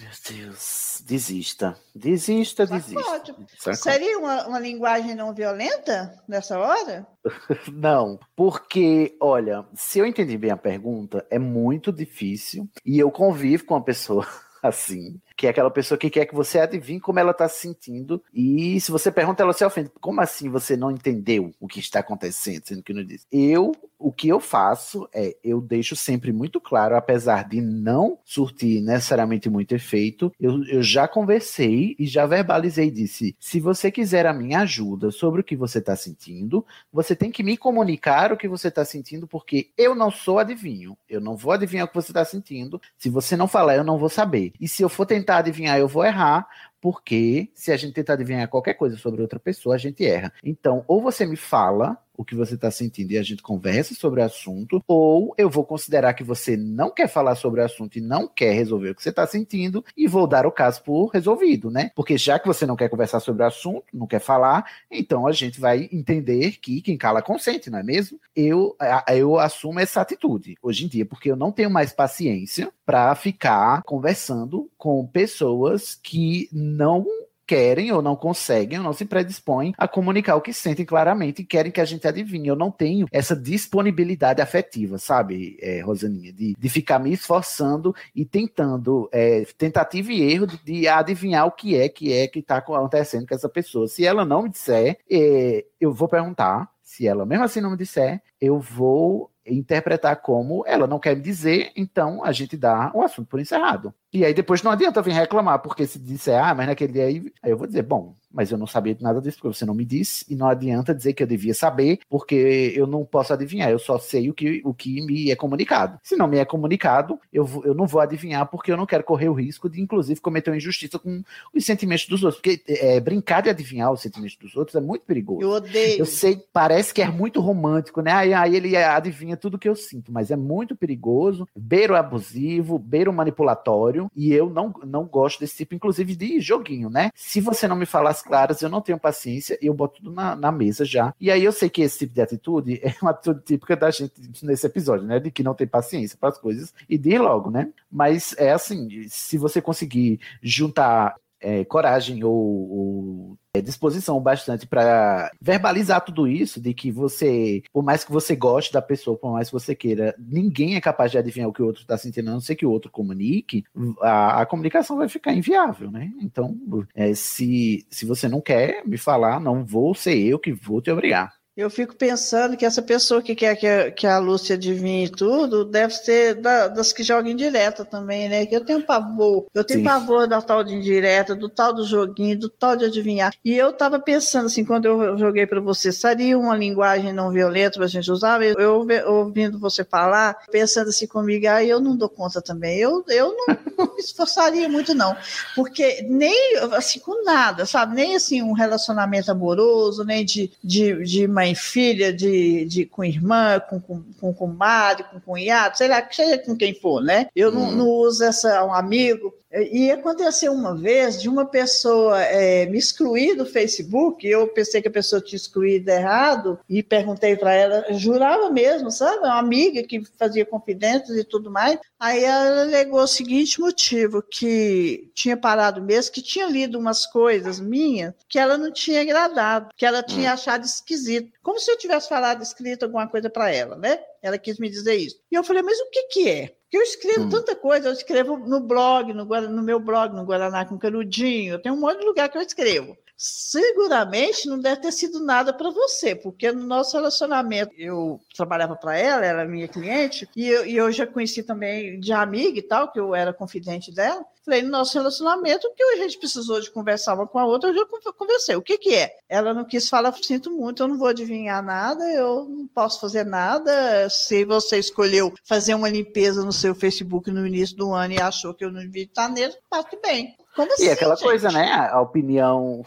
meu Deus. Desista. Desista, desista. Seria uma, uma linguagem não violenta nessa hora? Não, porque, olha, se eu entendi bem a pergunta, é muito difícil e eu convivo com uma pessoa assim, que é aquela pessoa que quer que você adivinhe como ela está se sentindo e se você pergunta, ela se ofende. Como assim você não entendeu o que está acontecendo, sendo que não disse? Eu, o que eu faço é, eu deixo sempre muito claro, apesar de não surtir necessariamente muito efeito, eu, eu já conversei e já verbalizei disse, se você quiser a minha ajuda sobre o que você está sentindo, você tem que me comunicar o que você está sentindo, porque eu não sou adivinho. Eu não vou adivinhar o que você está sentindo. Se você não falar, eu não vou saber. E se eu for tentar adivinhar, eu vou errar, porque se a gente tentar adivinhar qualquer coisa sobre outra pessoa, a gente erra. Então, ou você me fala o que você está sentindo e a gente conversa sobre o assunto, ou eu vou considerar que você não quer falar sobre o assunto e não quer resolver o que você está sentindo e vou dar o caso por resolvido, né? Porque já que você não quer conversar sobre o assunto, não quer falar, então a gente vai entender que quem cala consente, não é mesmo? Eu, eu assumo essa atitude hoje em dia, porque eu não tenho mais paciência para ficar conversando com pessoas que não querem ou não conseguem ou não se predispõem a comunicar o que sentem claramente e querem que a gente adivinhe. Eu não tenho essa disponibilidade afetiva, sabe, é, Rosaninha, de, de ficar me esforçando e tentando, é, tentativa e erro de, de adivinhar o que é que é que está acontecendo com essa pessoa. Se ela não me disser, é, eu vou perguntar. Se ela mesmo assim não me disser, eu vou interpretar como ela não quer me dizer, então a gente dá o assunto por encerrado. E aí depois não adianta vir reclamar, porque se disser, ah, mas naquele dia aí, aí eu vou dizer, bom, mas eu não sabia de nada disso, porque você não me disse, e não adianta dizer que eu devia saber, porque eu não posso adivinhar, eu só sei o que, o que me é comunicado. Se não me é comunicado, eu, eu não vou adivinhar, porque eu não quero correr o risco de, inclusive, cometer uma injustiça com os sentimentos dos outros. Porque é, brincar de adivinhar os sentimentos dos outros é muito perigoso. Eu odeio. Eu sei, parece que é muito romântico, né? Aí, aí ele adivinha tudo que eu sinto, mas é muito perigoso, beiro abusivo, beiro manipulatório, e eu não, não gosto desse tipo, inclusive, de joguinho, né? Se você não me falar as claras, eu não tenho paciência, eu boto tudo na, na mesa já. E aí eu sei que esse tipo de atitude é uma atitude típica da gente nesse episódio, né? De que não tem paciência para as coisas e de ir logo, né? Mas é assim, se você conseguir juntar é, coragem ou, ou, é, disposição bastante para verbalizar tudo isso, de que você, por mais que você goste da pessoa, por mais que você queira, ninguém é capaz de adivinhar o que o outro está sentindo, a não ser que o outro comunique, a, a comunicação vai ficar inviável, né? Então, é, se, se você não quer me falar, não vou ser eu que vou te obrigar. Eu fico pensando que essa pessoa que quer que a, que a Lúcia adivinhe tudo deve ser da- das que jogam indireta também, né? Que eu tenho pavor. Eu tenho Sim. pavor da tal de indireta, do tal do joguinho, do tal de adivinhar. E eu tava pensando assim, quando eu joguei para você, seria uma linguagem não violenta pra gente usar? Eu, eu ouvi- ouvindo você falar, pensando assim comigo, aí eu não dou conta também. Eu, eu não, não me esforçaria muito, não. Porque nem assim, com nada, sabe? Nem assim um relacionamento amoroso, nem de, de, de mãe e filha, de, de, com irmã, com, com, com comadre, com cunhado, sei lá, seja com quem for, né? Eu não, Uhum. não uso essa, um amigo. E aconteceu uma vez de uma pessoa eh, me excluir do Facebook, eu pensei que a pessoa tinha excluído errado, e perguntei para ela, jurava mesmo, sabe? Uma amiga que fazia confidências e tudo mais. Aí ela alegou o seguinte motivo, que tinha parado mesmo, que tinha lido umas coisas minhas que ela não tinha agradado, que ela tinha achado esquisito. Como se eu tivesse falado, escrito alguma coisa para ela, né? Ela quis me dizer isso. E eu falei, mas o que que é? Porque eu escrevo Hum. tanta coisa, eu escrevo no blog, no, no meu blog, no Guaraná com Canudinho, eu tenho um monte de lugar que eu escrevo. Seguramente não deve ter sido nada para você, porque no nosso relacionamento, eu trabalhava para ela, era minha cliente, e eu, e eu já conheci também de amiga e tal, que eu era confidente dela. Falei, no nosso relacionamento, o que a gente precisou de conversar uma com a outra, eu já con- conversei. O que que é? Ela não quis falar, sinto muito, eu não vou adivinhar nada, eu não posso fazer nada. Se você escolheu fazer uma limpeza no seu Facebook no início do ano e achou que eu não devia estar nele, tá tudo bem. Como assim, E aquela gente? coisa, né? A opinião,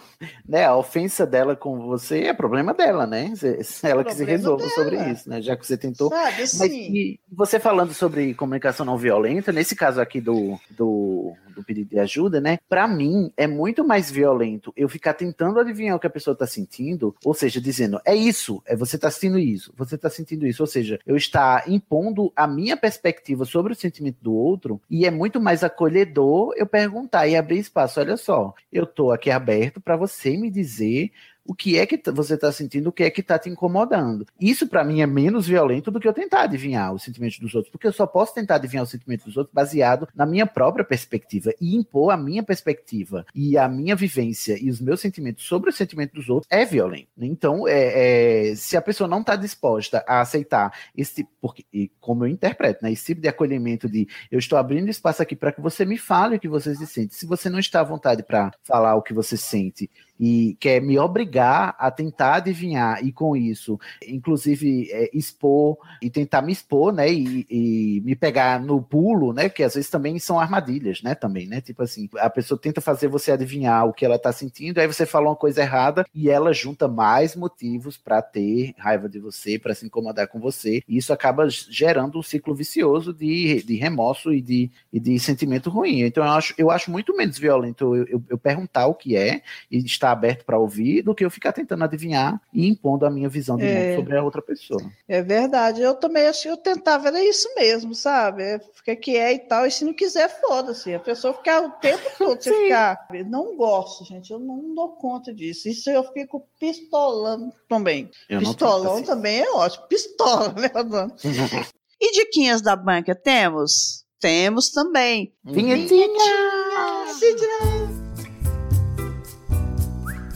né? A ofensa dela com você é problema dela, né? Se- Ela que se resolva sobre dela. isso, né? Já que você tentou. Sabe, Mas e você falando sobre comunicação não violenta, nesse caso aqui do, do, do pedido de ajuda, né? Pra mim, é muito mais violento eu ficar tentando adivinhar o que a pessoa tá sentindo, ou seja, dizendo, é isso, é você tá sentindo isso, você tá sentindo isso, ou seja, eu estar impondo a minha perspectiva sobre o sentimento do outro, e é muito mais acolhedor eu perguntar e abrir espaço, olha só, eu tô aqui aberto pra você me dizer o que é que você está sentindo, o que é que está te incomodando. Isso para mim é menos violento do que eu tentar adivinhar os sentimentos dos outros, porque eu só posso tentar adivinhar os sentimentos dos outros baseado na minha própria perspectiva e impor a minha perspectiva e a minha vivência e os meus sentimentos sobre o sentimento dos outros é violento. Então, é, é, se a pessoa não está disposta a aceitar esse porque, como eu interpreto, né, esse tipo de acolhimento de eu estou abrindo espaço aqui para que você me fale o que você se sente. Se você não está à vontade para falar o que você sente e quer me obrigar a tentar adivinhar e com isso, inclusive é, expor e tentar me expor, né, e, e me pegar no pulo, né, que às vezes também são armadilhas, né, também, né, tipo assim, a pessoa tenta fazer você adivinhar o que ela tá sentindo, aí você fala uma coisa errada e ela junta mais motivos para ter raiva de você, para se incomodar com você, e isso acaba gerando um ciclo vicioso de, de remorso e de, e de sentimento ruim. Então eu acho, eu acho muito menos violento eu, eu, eu perguntar o que é e estar aberto para ouvir do que eu ficar tentando adivinhar e impondo a minha visão de É. mundo sobre a outra pessoa. É verdade. Eu também acho que eu tentava era isso mesmo, sabe? É, Fica que é e tal. E se não quiser, foda-se. A pessoa ficar o tempo todo, você ficar. Eu não gosto, gente. Eu não dou conta disso. Isso eu fico pistolando também. Eu Pistolão também é ótimo. Pistola, né, Adão? paciência. E diquinhas da banca temos? Temos também. Vinhetinha!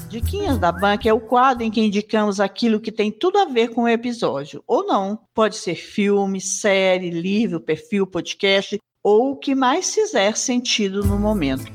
Diquinhas da Banca é o quadro em que indicamos aquilo que tem tudo a ver com o episódio, ou não. Pode ser filme, série, livro, perfil, podcast, ou o que mais fizer sentido no momento.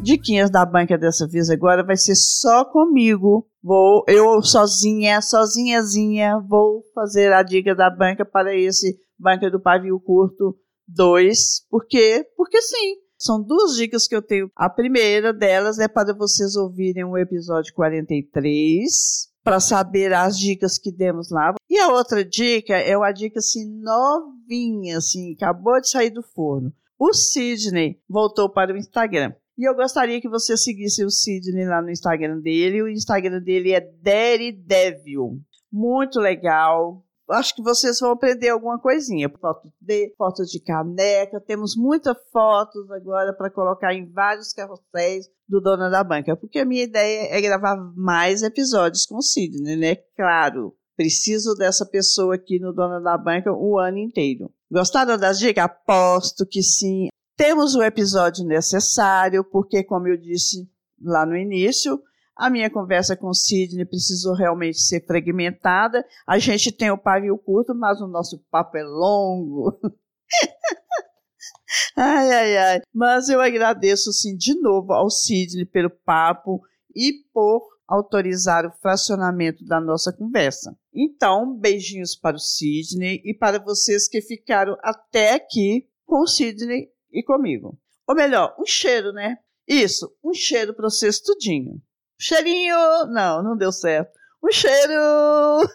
Diquinhas da banca dessa vez agora vai ser só comigo. Vou eu sozinha, sozinhazinha, vou fazer a dica da banca para esse banca do pavio curto 2. Por quê? Porque sim. São duas dicas que eu tenho. A primeira delas é para vocês ouvirem o episódio 43, para saber as dicas que demos lá. E a outra dica é uma dica assim novinha, assim, acabou de sair do forno. O Sidney voltou para o Instagram. E eu gostaria que você seguisse o Sidney lá no Instagram dele. O Instagram dele é Daredevil. Muito legal. Acho que vocês vão aprender alguma coisinha. Fotos de, fotos de caneca. Temos muitas fotos agora para colocar em vários carrosséis do Dona da Banca. Porque a minha ideia é gravar mais episódios com o Sidney, né? Claro. Preciso dessa pessoa aqui no Dona da Banca o ano inteiro. Gostaram das dicas? Aposto que sim. Temos o episódio necessário, porque, como eu disse lá no início, a minha conversa com o Sidney precisou realmente ser fragmentada. A gente tem o pavio curto, mas o nosso papo é longo. ai, ai, ai. Mas eu agradeço, sim, de novo ao Sidney pelo papo e por autorizar o fracionamento da nossa conversa. Então, beijinhos para o Sidney e para vocês que ficaram até aqui com o Sidney e comigo. Ou melhor, um cheiro, né? Isso, um cheiro para vocês tudinho. Cheirinho! Não, não deu certo. Um cheiro!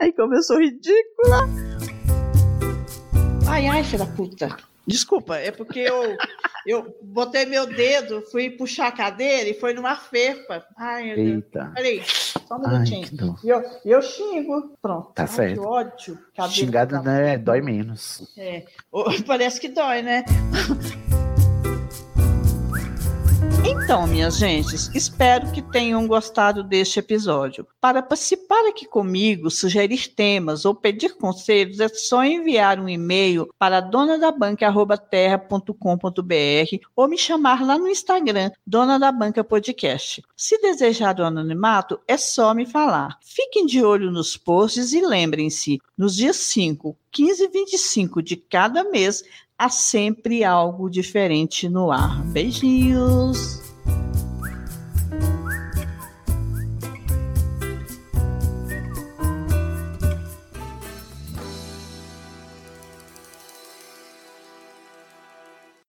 Aí começou ridícula. Ai, ai, filha da puta. Desculpa, é porque eu, eu botei meu dedo, fui puxar a cadeira e foi numa ferpa. Ai, meu Deus. Eita. Peraí, só um Ai, minutinho. que dor. E eu, eu xingo. Pronto. Tá Ai, certo. Que ódio. Cadeira Xingada tá- né, dói menos. É, parece que dói, né? Então, minhas gentes, espero que tenham gostado deste episódio. Para participar aqui comigo, sugerir temas ou pedir conselhos, é só enviar um e-mail para donadabanca.terra.com.br ou me chamar lá no Instagram, Dona da Banca Podcast. Se desejar o anonimato, é só me falar. Fiquem de olho nos posts e lembrem-se, nos dias 5, 15 e 25 de cada mês, há sempre algo diferente no ar. Beijinhos!